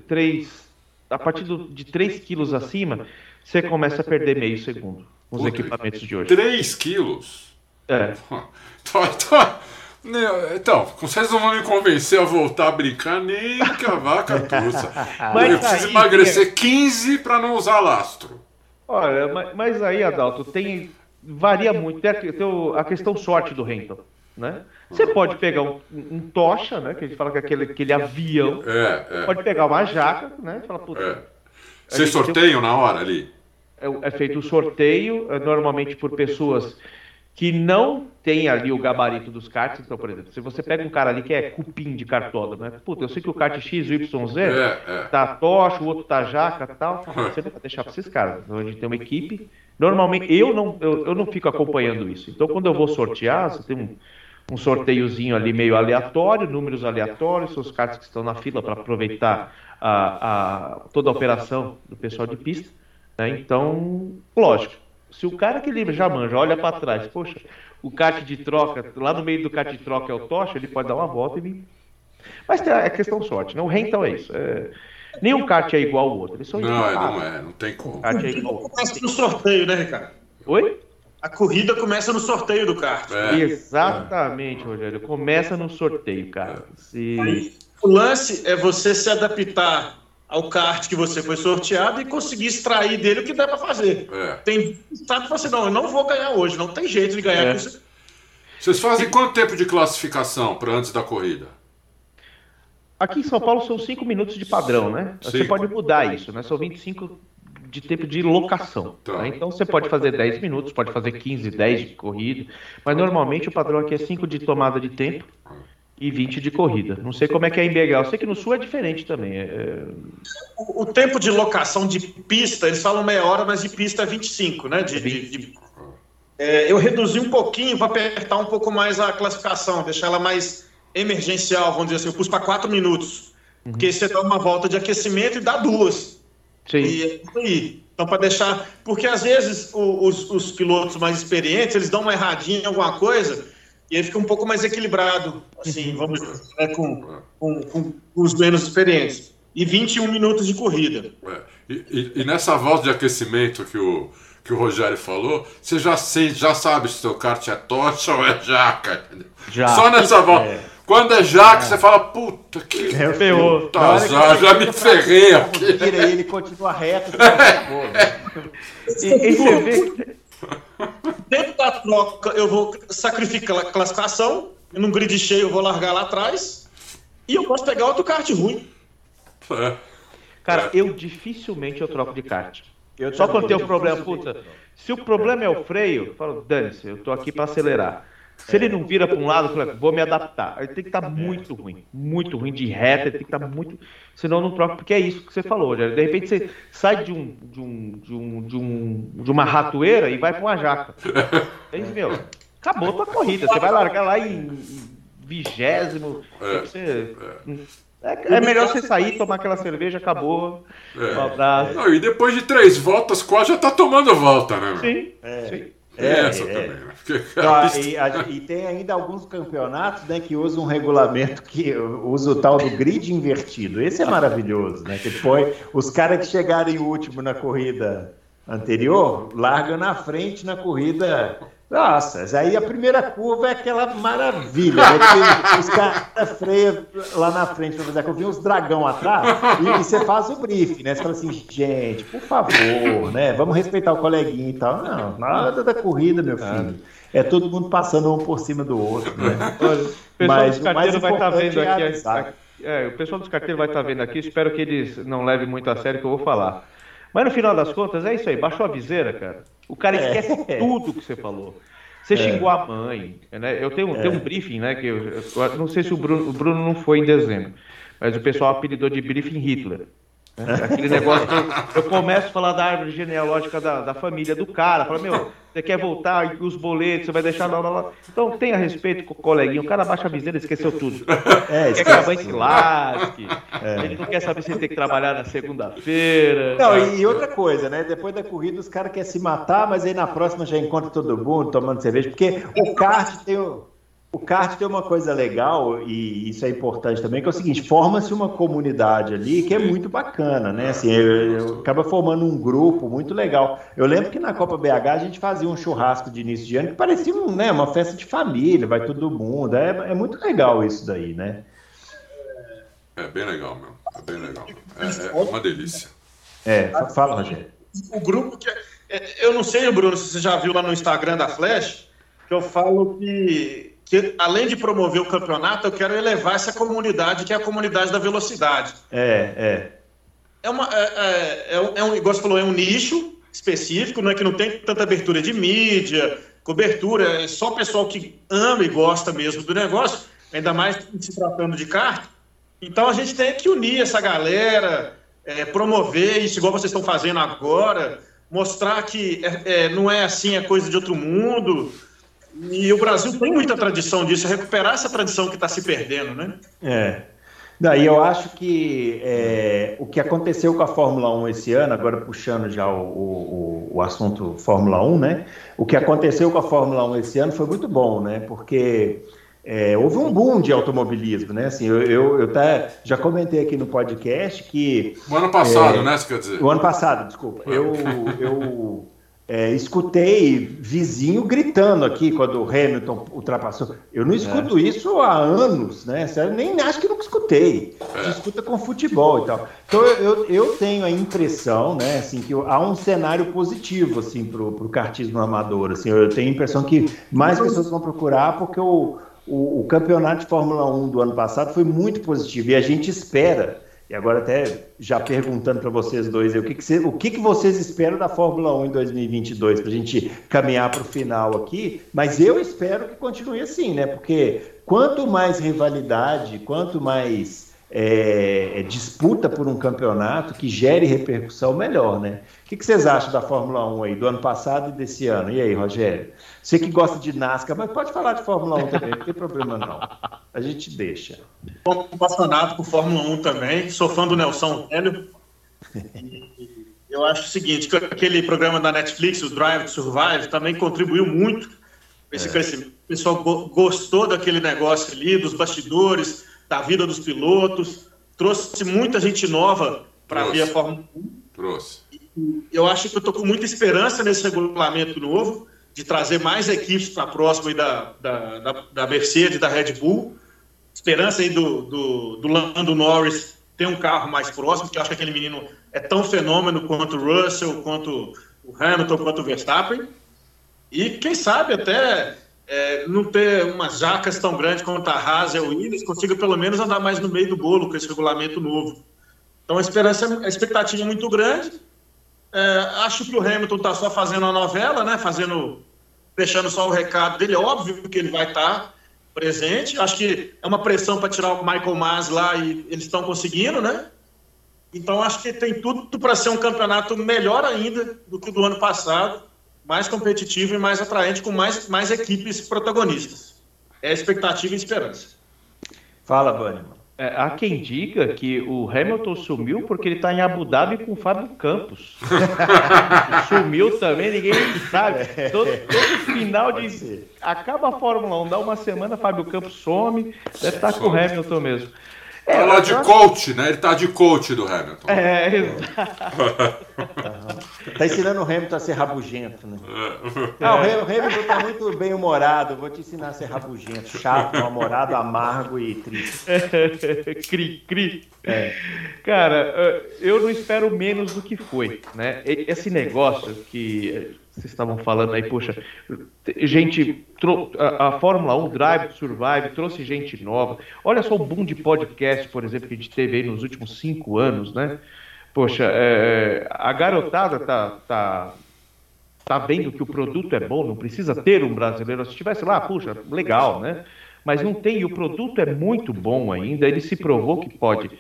D: 3, a partir do, de 3 quilos acima, você começa a perder meio segundo com os equipamentos de hoje.
C: 3 quilos?
D: É.
C: Então, então, Né, Então, vocês não vão me convencer a voltar a brincar nem que a vaca [LAUGHS] tussa.
D: Mas
C: Eu preciso
D: aí,
C: emagrecer 15 para não usar lastro.
D: Olha, ma- mas aí, Adalto, tem. Varia muito. Tem a, tem a questão sorte do Renton. Né? Você pode pegar um, um tocha, né? Que a gente fala que é aquele, aquele avião.
C: É, é.
D: Pode pegar uma jaca, né? Fala, puta,
C: é. Vocês sorteiam na hora ali?
D: é, é feito o sorteio, é, normalmente por pessoas que não têm ali o gabarito dos karts. Então, por exemplo, se você pega um cara ali que é cupim de cartódromo, né? Puta, eu sei que o kart X, Y, Z
C: É, é.
D: tá tocha, o outro tá jaca e tal. [LAUGHS] Você não vai deixar para esses caras. Então, a gente tem uma equipe. Normalmente, eu não, eu, eu não fico acompanhando isso. Então, quando eu vou sortear, você tem um, um sorteiozinho ali meio aleatório, números aleatórios, são os cartas que estão na fila para aproveitar a, a- toda a operação do pessoal de pista. né? Então, lógico, se o cara que ele já manja olha para trás, poxa, o kart de troca, lá no meio do kart de troca é o tocha, ele pode dar uma volta e vir. Mas é questão sorte, né? O rental é isso. é- Nenhum kart é igual ao outro. Eles são
C: Não, é,
D: iguais.
C: não é, não tem como.
D: Kart é igual.
E: Começa no sorteio, né, Ricardo?
D: Oi?
E: A corrida começa no sorteio do kart.
C: É.
D: Exatamente, Rogério. Começa no sorteio, cara. Se...
E: O lance é você se adaptar ao kart que você foi sorteado e conseguir extrair dele o que dá pra fazer.
C: É.
E: Tem tá que você não, eu não vou ganhar hoje, não tem jeito de ganhar.
D: É.
E: com isso.
C: Vocês fazem quanto tempo de classificação para antes da corrida?
D: Aqui em São Paulo são 5 minutos de padrão, né? Você
C: Sim.
D: pode mudar isso, né? São 25 de tempo de locação.
C: Tá.
D: né? Então você pode fazer 10 minutos, pode fazer 15, 10 de corrida. Mas normalmente o padrão aqui é 5 de tomada de tempo e 20 de corrida. Não sei como é que é em BH. Eu sei que no sul é diferente também. É-
E: O, o tempo de locação de pista, eles falam meia hora, mas de pista é 25, né? De, de- de- É, eu reduzi um pouquinho para apertar um pouco mais a classificação, deixar ela mais emergencial, vamos dizer assim. Eu pus para 4 minutos. Porque você dá uma volta de aquecimento e dá duas.
D: Sim.
E: E é isso aí. Então, para deixar. Porque às vezes o- os, os pilotos mais experientes eles dão uma erradinha em alguma coisa e aí fica um pouco mais equilibrado, assim, vamos dizer, né, com, com, com os menos experientes. E 21 minutos de corrida.
C: É. E, e- e nessa volta de aquecimento que o, que o Rogério falou, você já, sente, já sabe se seu kart é tocha ou é jaca.
D: Já.
C: Só nessa volta. Quando é jaca, você fala, puta que
B: É,
D: Ferrou.
C: puta
B: que
C: azar,
B: ele
C: já me ferrei aqui.
B: Vira e ele continua reto. você fala, "Pô, né?" [LAUGHS]
D: E, e você vê.
E: Dentro da troca, eu vou sacrificar a classificação, num grid cheio eu vou largar lá atrás, e eu posso pegar outro kart ruim.
C: É.
D: Cara, eu dificilmente eu troco de kart.
B: Eu
D: Só quando tem
B: não
D: problema, puta. Se o problema é o freio, eu falo, dane-se, eu tô aqui para acelerar. Se ele não vira para um lado, eu falo, vou me adaptar. Ele tem que estar muito ruim, muito ruim de reta, ele tem que estar muito. Senão não troco, porque é isso que você falou, já. De repente você sai de um, de um, de um, de um, de uma ratoeira e vai para uma jaca. [LAUGHS] Aí, meu, acabou a tua corrida. Você vai largar lá em vigésimo.
C: É.
D: Você- é, é melhor você sair, tomar aquela cerveja, acabou.
C: É.
D: Um abraço.
C: Não, e depois de três voltas, quase já tá tomando volta, né? meu?
D: Sim.
C: Tem
B: É,
C: essa
B: é.
C: também, né? Porque
B: Não,
C: a pista-
B: e, a- [LAUGHS] e tem ainda alguns campeonatos né, que usam um regulamento que usa o tal do grid invertido. Esse é maravilhoso, né? Que põe os caras que chegarem último na corrida anterior largam na frente na corrida. Nossa, aí a primeira curva é aquela maravilha, né? [LAUGHS] Os caras freiam lá na frente para fazer a curva, uns dragão atrás e, e você faz o briefing, né? Você fala assim, gente, por favor, né? Vamos respeitar o coleguinha e tal. Não, nada da corrida, meu filho. É todo mundo passando um por cima do outro, né? [LAUGHS]
D: Olha, o pessoal
B: Mas
D: dos carteiros vai estar
B: importante
D: vendo
B: é
D: aqui.
B: avisar.
D: é, o pessoal dos carteiros vai estar vendo aqui. Espero que eles não levem muito a sério o que eu vou falar. Mas no final das contas, é isso aí. Baixou a viseira, cara. O cara
B: É.
D: esquece tudo que você falou. Você xingou a mãe, né? Eu tenho, tenho um briefing, né? Que eu, eu não sei se o Bruno, o Bruno não foi em dezembro, mas o pessoal apelidou de briefing Hitler. Né? Aquele [LAUGHS] negócio que eu, eu começo a falar da árvore genealógica da, da família do cara. Fala, meu, você quer voltar e os boletos, você vai deixar lá, lá, lá. Então tenha respeito com o coleguinha. O cara baixa a viseira e esqueceu tudo.
B: É,
D: Quer que a
B: esquece.
D: se lasque. Ele não quer saber se ele tem que trabalhar na segunda-feira.
B: Não, e, e outra coisa, né? Depois da corrida, os caras querem se matar, mas aí na próxima já encontra todo mundo tomando cerveja, porque o kart tem o. O kart tem uma coisa legal, e isso é importante também, que é o seguinte, forma-se uma comunidade ali que é muito bacana, né? Assim, eu, eu, acaba formando um grupo muito legal. Eu lembro que na Copa BH a gente fazia um churrasco de início de ano que parecia né, uma festa de família, vai todo mundo. É, é muito legal isso daí, né?
C: É bem legal, meu. É bem legal. É, é uma delícia.
B: É, fala, Rogério.
E: O grupo que. É, eu não sei, Bruno, se você já viu lá no Instagram da Flash, que eu falo que que além de promover o campeonato, eu quero elevar essa comunidade, que é a comunidade da velocidade.
B: É, é.
E: É, uma, é, é, é, um, é igual você falou, é um nicho específico, né, que não tem tanta abertura de mídia, cobertura, é só o pessoal que ama e gosta mesmo do negócio, ainda mais se tratando de kart. Então a gente tem que unir essa galera, é, promover isso, igual vocês estão fazendo agora, mostrar que é, é, não é assim, é coisa de outro mundo. E o Brasil tem muita tradição disso, recuperar essa tradição que está se perdendo, né?
B: É. Daí eu acho que é, o que aconteceu com a Fórmula 1 esse ano, agora puxando já o, o, o, assunto Fórmula 1, né? O que aconteceu com a Fórmula 1 esse ano foi muito bom, né? Porque é, houve um boom de automobilismo, né? Assim, eu, eu, eu até já comentei aqui no podcast que.
C: O ano passado, é, né? Você quer dizer?
B: O ano passado, desculpa. Eu, eu é, escutei vizinho gritando aqui quando o Hamilton ultrapassou. Eu não escuto é. isso há anos, né? Sério, nem acho que nunca escutei. A gente escuta com futebol e tal. Então eu, eu tenho a impressão, né, assim, que há um cenário positivo assim para o kartismo amador. Assim, eu tenho a impressão que mais pessoas vão procurar porque o, o, o campeonato de Fórmula 1 do ano passado foi muito positivo e a gente espera e agora até já perguntando para vocês dois, o, que, que, o que, que vocês esperam da Fórmula 1 em 2022, para a gente caminhar para o final aqui, mas eu espero que continue assim, né? Porque quanto mais rivalidade, quanto mais é, é, disputa por um campeonato que gere repercussão, melhor, né? O que, que, vocês acham da Fórmula 1 aí, do ano passado e desse ano? E aí, Rogério? Você que gosta de NASCAR, mas pode falar de Fórmula 1 também, não tem problema não. A gente deixa.
E: Estou apaixonado por Fórmula 1 também, sou fã do Nelson Velho. Eu acho o seguinte, que aquele programa da Netflix, o Drive to Survive, também contribuiu muito para esse é. crescimento. O pessoal gostou daquele negócio ali, dos bastidores, da vida dos pilotos, trouxe muita gente nova para ver a Fórmula 1.
C: Trouxe.
E: Eu acho que eu estou com muita esperança nesse regulamento novo, de trazer mais equipes para próximo da, da, da, da, Mercedes, da Red Bull. Esperança aí do, do, do Lando Norris ter um carro mais próximo, porque eu acho que aquele menino é tão fenômeno quanto o Russell, quanto o Hamilton, quanto o Verstappen. E quem sabe até é, não ter umas jacas tão grandes quanto a Haas e a Williams, consiga pelo menos andar mais no meio do bolo com esse regulamento novo. Então a esperança, a expectativa é muito grande. É, acho que o Hamilton está só fazendo a novela, né? Fazendo, deixando só o recado dele. É óbvio que ele vai estar tá presente. Acho que é uma pressão para tirar o Michael Mas lá e eles estão conseguindo, né? Então acho que tem tudo para ser um campeonato melhor ainda do que do ano passado mais competitivo e mais atraente, com mais, mais equipes protagonistas. É expectativa e esperança.
B: Fala, Bunny.
D: É, há quem diga que o Hamilton sumiu porque ele está em Abu Dhabi com o Fábio Campos. [LAUGHS] sumiu também, ninguém sabe. [LAUGHS] Todo, todo final de. Acaba a Fórmula 1, dá uma semana, Fábio Campos some, deve estar tá com o Hamilton mesmo.
C: É, tá lá de coach, né? Ele tá de coach do Hamilton.
D: É, exato. [LAUGHS]
B: tá ensinando o Hamilton a ser rabugento, né? É. Não, o Hamilton tá muito bem humorado. Vou te ensinar a ser rabugento, chato, mal-humorado, amargo e triste. [LAUGHS]
D: cri, cri. É. Cara, eu não espero menos do que foi, né? Esse negócio que vocês estavam falando aí, poxa, gente, a, a, Fórmula 1 Drive to Survive trouxe gente nova. Olha só o boom de podcast, por exemplo, que a gente teve aí nos últimos cinco anos, né? Poxa, é, a garotada tá, tá, tá vendo que o produto é bom, não precisa ter um brasileiro. Se tivesse lá, puxa, legal, né? Mas não tem, e o produto é muito bom ainda, ele se provou que pode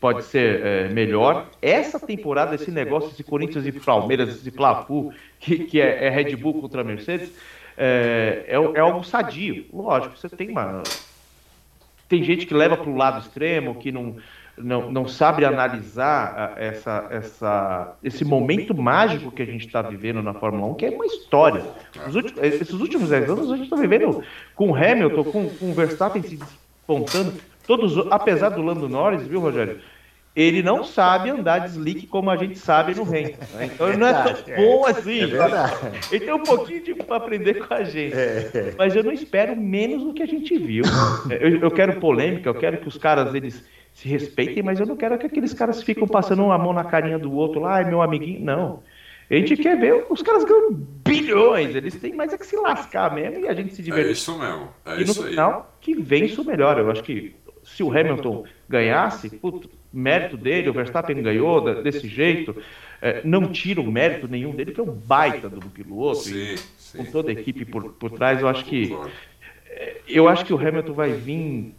D: pode ser é, melhor. Essa temporada, esse negócio, esse Corinthians e Palmeiras, esse Fla-Flu, que, que é, é, Red Bull contra Mercedes, é, é, é algo sadio. Lógico, você tem uma... Tem gente que leva para o lado extremo, que não, não, não sabe analisar essa, essa, esse momento mágico que a gente está vivendo na Fórmula 1, que é uma história. Últimos, esses últimos 10 anos a gente está vivendo com Hamilton, com, com Verstappen se despontando, todos, apesar do Lando Norris, viu, Rogério? Ele não sabe andar de slick como a gente sabe no Ren. Né? Então ele não é tão bom assim. É ele tem um pouquinho de para aprender com a gente. É. Mas eu não espero menos do que a gente viu. Eu, eu quero polêmica, eu quero que os caras eles se respeitem, mas eu não quero que aqueles caras ficam passando uma mão na carinha do outro lá, ai meu amiguinho. Não. A gente quer ver os caras ganhando bilhões, eles têm mais é que se lascar mesmo e a gente se diverte.
C: É isso mesmo, é
D: e
C: isso
D: no final, que vem isso melhor. Eu acho que se o Hamilton ganhasse, puto, mérito dele, o Verstappen ganhou desse jeito, é, não tira o mérito nenhum dele, que é um baita do piloto, sim, sim. com toda a equipe por, por trás, eu acho que é, eu acho que o Hamilton vai vir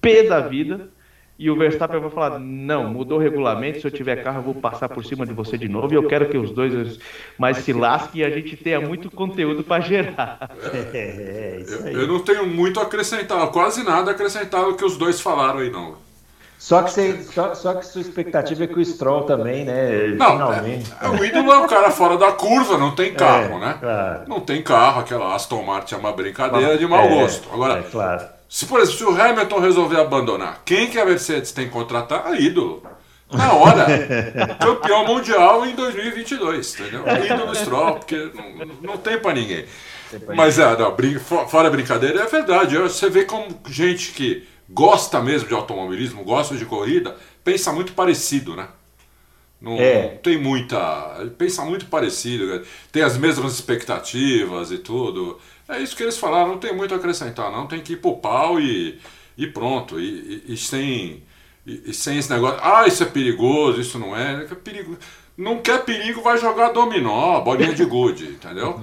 D: pé da vida e o Verstappen vai falar: não, mudou o regulamento. Se eu tiver carro, eu vou passar por cima de você de novo. E eu quero que os dois mais se lasquem e a gente tenha muito conteúdo para gerar. [LAUGHS]
C: É, é eu, eu, não tenho muito a acrescentar, quase nada a acrescentar o que os dois falaram aí, não.
B: Só que, você, só, só que sua expectativa é que o Stroll também, né?
C: Não, finalmente. É, o ídolo é um cara fora da curva, não tem carro, é, né? Claro. Não tem carro, aquela Aston Martin é uma brincadeira de mau é, gosto. Agora, é, claro se, por exemplo, se o Hamilton resolver abandonar, quem que a Mercedes tem que contratar? A ídolo. Na hora, [LAUGHS] campeão mundial em 2022, entendeu? Ídolo Stroll, porque não, não tem para ninguém. Mas é, não, fora brincadeira, é verdade. Você vê como gente que gosta mesmo de automobilismo, gosta de corrida, pensa muito parecido, né? Não, é. não tem muita. Pensa muito parecido, tem as mesmas expectativas e tudo. É isso que eles falaram, não tem muito a acrescentar, não. Tem que ir pro pau e, e pronto. E, e, e sem, e, sem esse negócio, ah, isso é perigoso, isso não é. é perigo. Não quer perigo, vai jogar dominó, bolinha de gude, [LAUGHS] entendeu?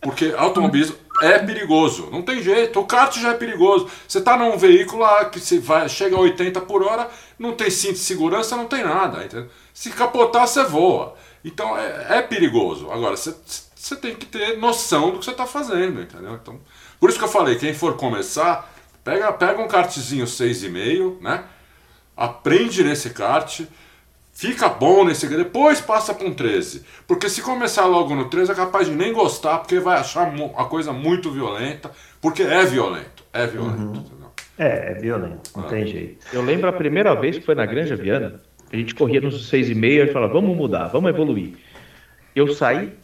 C: Porque automobilismo é perigoso, não tem jeito. O kart já é perigoso. Você tá num veículo lá que se vai, chega a 80 por hora, não tem cinto de segurança, não tem nada. Entendeu? Se capotar, você voa. Então é, é perigoso. Agora, você você tem que ter noção do que você está fazendo, entendeu? Então, por isso que eu falei, quem for começar, pega, pega um kartzinho 6,5, né? Aprende nesse kart, fica bom nesse, depois passa para um 13. Porque se começar logo no 13 é capaz de nem gostar, porque vai achar a coisa muito violenta, porque é violento, é violento, uhum.
B: É, é violento, não ah. tem jeito.
D: Eu lembro a primeira vez que foi na Granja Viana, a gente corria nos 6,5 e falava, vamos mudar, vamos evoluir. Eu saí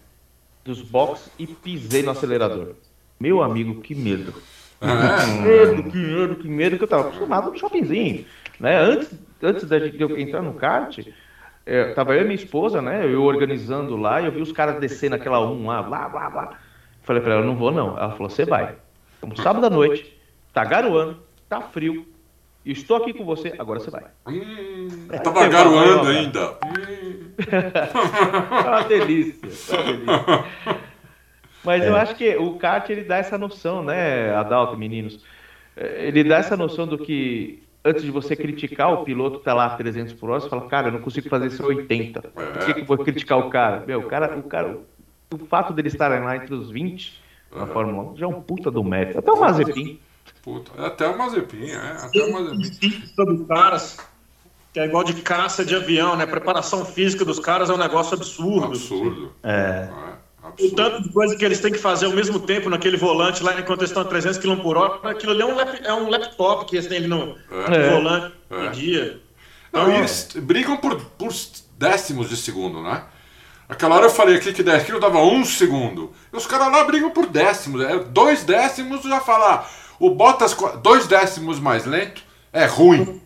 D: dos boxes e pisei no acelerador. Meu amigo, que medo. Ah, que medo, que medo, que medo, que eu tava acostumado no shoppingzinho. Né? Antes, antes de eu entrar no kart, é, tava eu e minha esposa, né? Eu organizando lá, e eu vi os caras descendo aquela 1 lá, blá, blá, blá. Falei pra ela, não vou não. Ela falou, você vai. Um sábado à noite, tá garoando, tá frio, estou aqui com você, agora você vai.
C: Hum, tava garoando ainda. Hum. [LAUGHS]
D: é uma delícia, é uma delícia. Mas é. eu acho que o kart ele dá essa noção, né, Adalto, meninos? É, ele dá essa noção do que antes de você criticar o piloto que tá lá a 300 por hora, você fala, cara, eu não consigo fazer isso 80. Por que, que eu vou criticar o cara? Meu, o cara, o cara, o fato dele estarem lá entre os 20 na Fórmula 1 já é um puta do mérito. Até o Mazepin.
C: Puta, é até o Mazepin, é. Até o Mazepin.
E: Sobre caras, que é igual de caça de avião, né? A preparação física dos caras é um negócio absurdo.
C: Absurdo.
B: É.
E: é. O tanto de coisa que eles têm que fazer ao mesmo tempo naquele volante lá enquanto eles estão a 300 km por hora, aquilo ali é um, lap, é um laptop que eles têm ali no, é. volante é. dia.
C: Não, então, eles brigam por, por décimos de segundo, né? Aquela hora eu falei aqui que 10 quilos dava um segundo. E os caras lá brigam por décimos. É, dois décimos já falar. O Bottas, dois décimos mais lento, é ruim.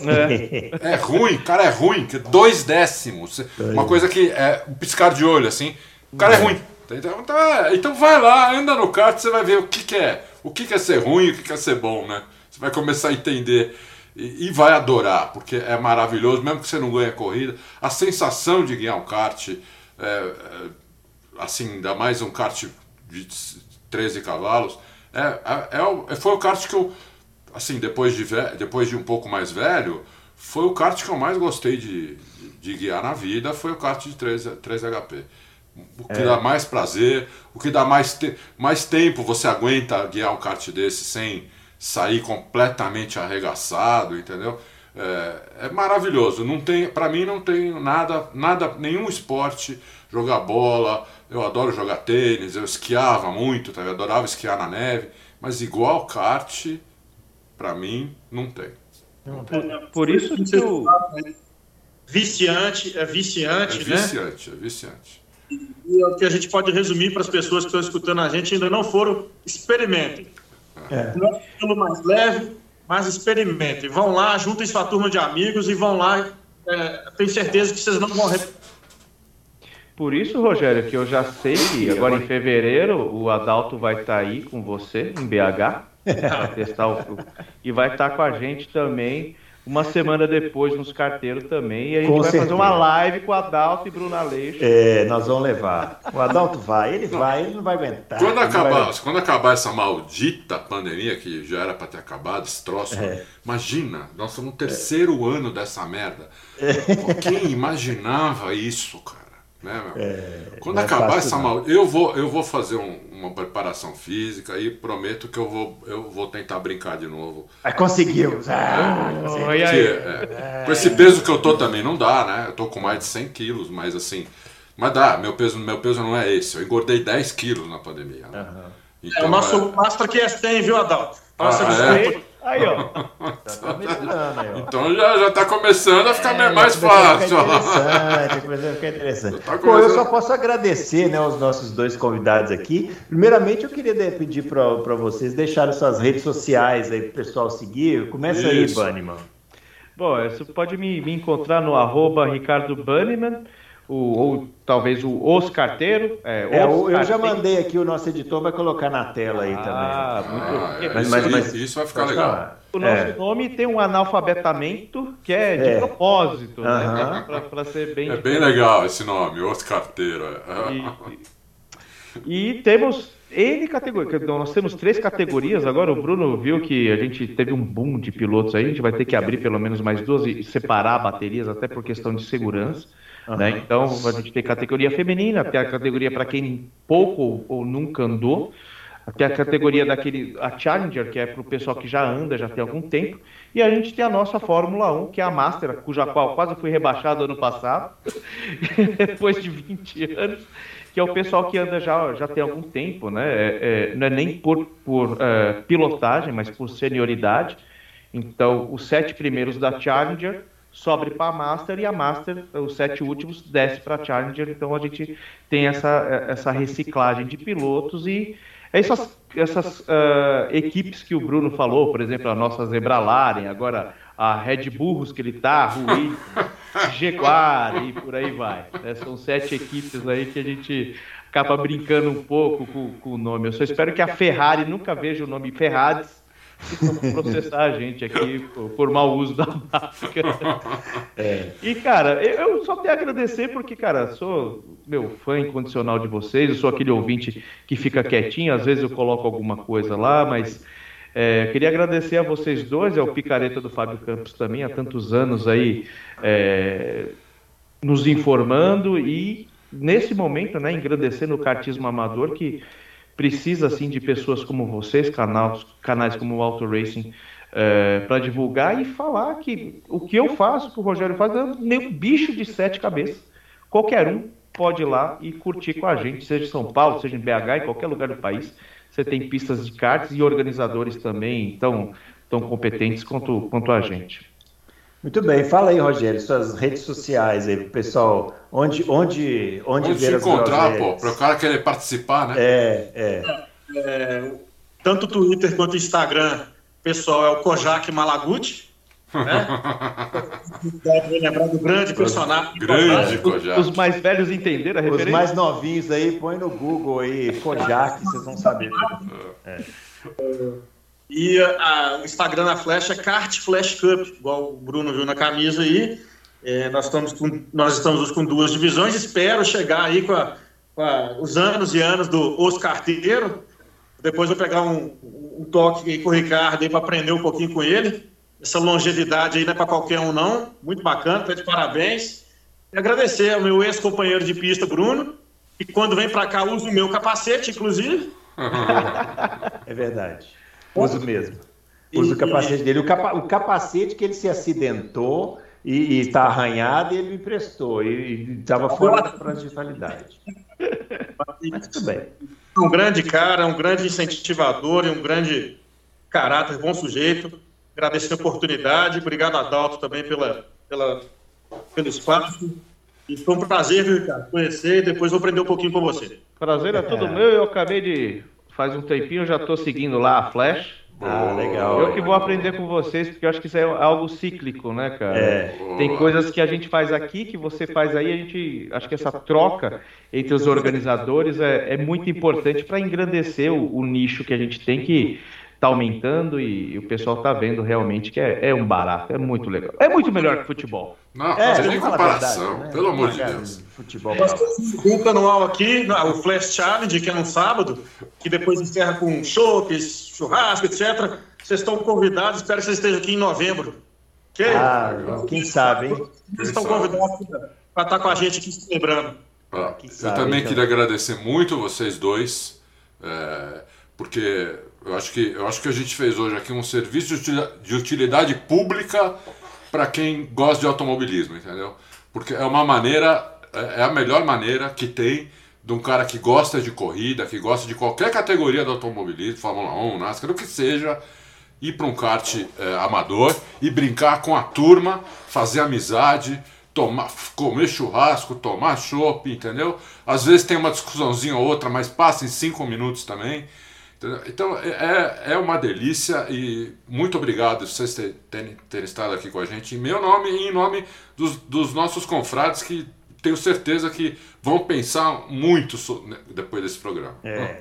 C: É. é ruim, cara, é ruim. Dois décimos. Uma coisa que é um piscar de olho, assim. O cara é, é ruim. Então, então, é, então vai lá, anda no kart, você vai ver o que, que é. O que, que é ser ruim e o que, que é ser bom, né? Você vai começar a entender e, vai adorar, porque é maravilhoso, mesmo que você não ganhe a corrida. A sensação de ganhar um kart, é, é, assim, ainda mais um kart de 13 cavalos, é, é, é, foi o kart que eu, assim, depois de, depois de um pouco mais velho, foi o kart que eu mais gostei de, de, de guiar na vida, foi o kart de 3, 3 HP. O que é. dá mais prazer, o que dá mais, te mais tempo você aguenta guiar um kart desse sem sair completamente arregaçado, entendeu? É, é maravilhoso. Não tem, para mim não tem nada, nada, nenhum esporte, jogar bola. Eu adoro jogar tênis, eu esquiava muito, tá? eu adorava esquiar na neve, mas igual kart, para mim não tem.
D: Por, por isso que eu
E: viciante, é viciante,
C: é né? Viciante, é viciante.
E: E é o que a gente pode resumir para as pessoas que estão escutando a gente ainda não foram, experimentem. É. Não é pelo mais leve, mas experimentem. Vão lá, juntem sua turma de amigos e vão lá. É, tenho certeza que vocês não vão
D: por isso, Rogério, que eu já sei que agora em fevereiro o Adalto vai estar tá aí com você em BH para [LAUGHS] testar o e vai estar com a gente também uma semana depois nos carteiros também. E a gente com vai certeza. fazer uma live com o Adalto e Bruno Aleixo.
B: É, nós vamos levar. O Adalto vai, ele vai, ele não vai aguentar.
C: Quando acabar, quando acabar essa maldita pandemia, que já era para ter acabado, esse troço, é. imagina, nós estamos no terceiro é. ano dessa merda. É. Quem imaginava isso, cara? Né, é, Quando acabar essa mal, eu vou eu vou fazer um, uma preparação física e prometo que eu vou eu vou tentar brincar de novo.
B: Ah, conseguiu.
C: Ah, é, com esse peso que eu tô também não dá, né? Eu tô com mais de 100 quilos, mas assim, mas dá. Meu peso meu peso não é esse. Eu engordei 10 quilos na pandemia. Né?
E: Uhum. Então, é, o nosso é... Master que é 100, viu, Adalto? Nossa, ah, é?
D: Aí, ó.
C: Tá aí, ó. Então já, já tá começando a ficar é, mais fácil.
B: Interessante, começando a ficar interessante. Tá Pô, eu só posso agradecer né, os nossos dois convidados aqui. Primeiramente, eu queria pedir para vocês deixarem suas redes sociais aí pro pessoal seguir. Começa Isso. aí, Bunnyman.
D: Bom, você pode me, me encontrar no arroba Ricardo Bunnyman o, ou talvez o Os Carteiro.
B: É, é Os eu já mandei aqui, o nosso editor vai colocar na tela aí ah, também. Ah,
C: muito mas, mas, mas, isso vai ficar legal. Falar.
D: O nosso é. nome tem um analfabetamento que é de é. propósito, uh -huh. né? Para ser bem.
C: É bem legal esse nome, Os Carteiro.
D: E, e temos N categorias. Nós temos três categorias. Agora o Bruno viu que a gente teve um boom de pilotos aí. A gente vai ter que abrir pelo menos mais duas e separar baterias, até por questão de segurança. Uhum. Né? Então, a gente tem categoria feminina, tem a categoria para quem pouco ou, nunca andou, tem a categoria daquele, a Challenger, que é para o pessoal que já anda, já tem algum tempo, e a gente tem a nossa Fórmula 1, que é a Master, cuja qual quase fui rebaixado ano passado, [LAUGHS] [LAUGHS] depois de 20 anos, que é o pessoal que anda já, já tem algum tempo, né? É, é, não é nem por, por é, pilotagem, mas por senioridade. Então, os sete primeiros da Challenger sobe para a Master e a Master, os sete últimos, desce para a Challenger. Então a gente tem essa, essa reciclagem de pilotos e essas, essas uh, equipes que o Bruno falou, por exemplo, a nossa Zebralaren, agora a Red Bulls que ele tá, Rui, Jaguar e por aí vai. Né? São sete equipes aí que a gente acaba brincando um pouco com, com o nome. Eu só espero que a Ferrari nunca veja o nome Ferraris processar a gente aqui por, por mau uso da marca. É. E, cara, eu só tenho a agradecer porque, cara, sou meu fã incondicional de vocês, eu sou aquele ouvinte que fica quietinho, às vezes eu coloco alguma coisa lá, mas é, queria agradecer a vocês dois, ao Picareta do Fábio Campos também, há tantos anos aí é, nos informando e, nesse momento, né, engrandecendo o cartismo amador que precisa assim de pessoas como vocês, canais, canais como o Auto Racing, é, para divulgar e falar que o que eu faço, que o Rogério faz, é meio bicho de sete cabeças. Qualquer um pode ir lá e curtir com a gente, seja em São Paulo, seja em BH, em qualquer lugar do país. Você tem pistas de karts e organizadores também tão, tão competentes quanto, quanto a gente.
B: Muito bem, fala aí, Rogério, suas redes sociais aí, pessoal, onde, onde, onde,
C: onde ver se encontrar, pô, para o cara querer participar, né?
B: É, é.
E: é tanto Twitter quanto Instagram, pessoal, é o Kojak Malaguti, né? [LAUGHS] Deve lembrar do grande personagem.
C: Grande Kojak.
D: Os mais velhos entenderam a referência?
B: Os mais novinhos aí, põe no Google aí, Kojak, vocês vão saber. É.
E: E a, o Instagram da Flash é Kart Flash Cup, igual o Bruno viu na camisa aí. É, nós, estamos com, nós estamos com duas divisões. Espero chegar aí com, a, com a, os anos e anos do Os Carteiro. Depois vou pegar um, um toque com o Ricardo para aprender um pouquinho com ele. Essa longevidade aí não é para qualquer um, não. Muito bacana, tá de parabéns. E agradecer ao meu ex-companheiro de pista, Bruno, que quando vem para cá usa o meu capacete, inclusive. [LAUGHS]
B: é verdade. Uso mesmo. Usa o capacete dele. O, capa, o capacete que ele se acidentou e está arranhado e ele me emprestou. E estava fora da fragilidade.
E: Mas tudo bem. Um grande cara, um grande incentivador e um grande caráter, bom sujeito. Agradecer a oportunidade. Obrigado, Adalto, também pela, pela, pelo espaço. E foi um prazer, viu, Ricardo, conhecer e depois vou aprender um pouquinho com você.
D: Prazer é todo meu. Eu acabei de. Faz um tempinho, já estou seguindo lá a Flash.
B: Ah, legal.
D: Eu que vou aprender com vocês, porque eu acho que isso é algo cíclico, né, cara?
B: É.
D: Tem coisas que a gente faz aqui, que você faz aí, a gente. Acho que essa troca entre os organizadores é, é muito importante para engrandecer o, o, nicho que a gente tem que tá aumentando e, e o pessoal tá vendo realmente que é, é, um barato, é muito legal. É muito melhor que futebol.
C: Não, é, não tem nem comparação, verdade, né? pelo amor de Deus.
E: Futebol. Um anual aqui, o Flash Challenge, que é no sábado, que depois encerra com shows, churrasco, etc. Vocês estão convidados, espero que vocês estejam aqui em novembro.
B: Okay? Ah, quem sabe, hein?
E: Vocês estão convidados para estar com a gente aqui celebrando.
C: Ah, eu sabe, também então. queria agradecer muito vocês dois, é, porque eu acho, que, eu acho que a gente fez hoje aqui um serviço de utilidade pública para quem gosta de automobilismo, entendeu? Porque é uma maneira, é, é a melhor maneira que tem de um cara que gosta de corrida, que gosta de qualquer categoria do automobilismo, Fórmula 1, NASCAR, o que seja, ir para um kart é, amador e brincar com a turma, fazer amizade, tomar, comer churrasco, tomar chopp, entendeu? Às vezes tem uma discussãozinha ou outra, mas passa em cinco minutos também. Então é, é, é uma delícia e muito obrigado por vocês terem, terem, estado aqui com a gente. Em meu nome e em nome dos, dos nossos confrades que tenho certeza que vão pensar muito né, depois desse programa.
B: É,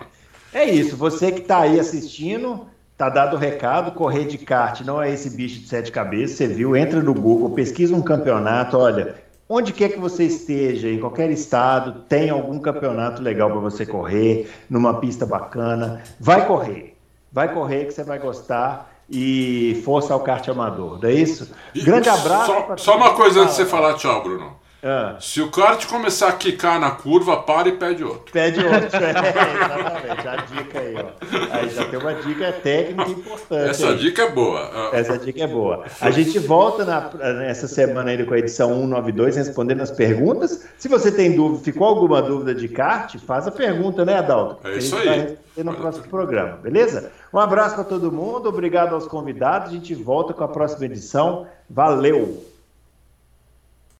B: é isso, você que está aí assistindo, tá dado o recado, correr de kart não é esse bicho de sete cabeças, você viu, entra no Google, pesquisa um campeonato, olha, Onde quer que você esteja, em qualquer estado, tem algum campeonato legal para você correr, numa pista bacana, vai correr. Vai correr que você vai gostar e força ao kart amador, não é isso? Grande abraço.
C: Só, só uma coisa antes de você falar tchau, Bruno. Ah. Se o kart começar a quicar na curva, para e pede outro.
B: Pede outro, [LAUGHS] é, exatamente. A dica aí, ó. Aí já tem uma dica técnica importante.
C: Essa
B: aí.
C: dica é boa.
B: Essa dica é boa. A gente volta na, nessa semana ainda com a edição 192, respondendo as perguntas. Se você tem dúvida, ficou alguma dúvida de kart, faz a pergunta, né, Adalto?
C: É isso aí. Vai
B: no próximo programa, beleza? Um abraço para todo mundo, obrigado aos convidados. A gente volta com a próxima edição. Valeu!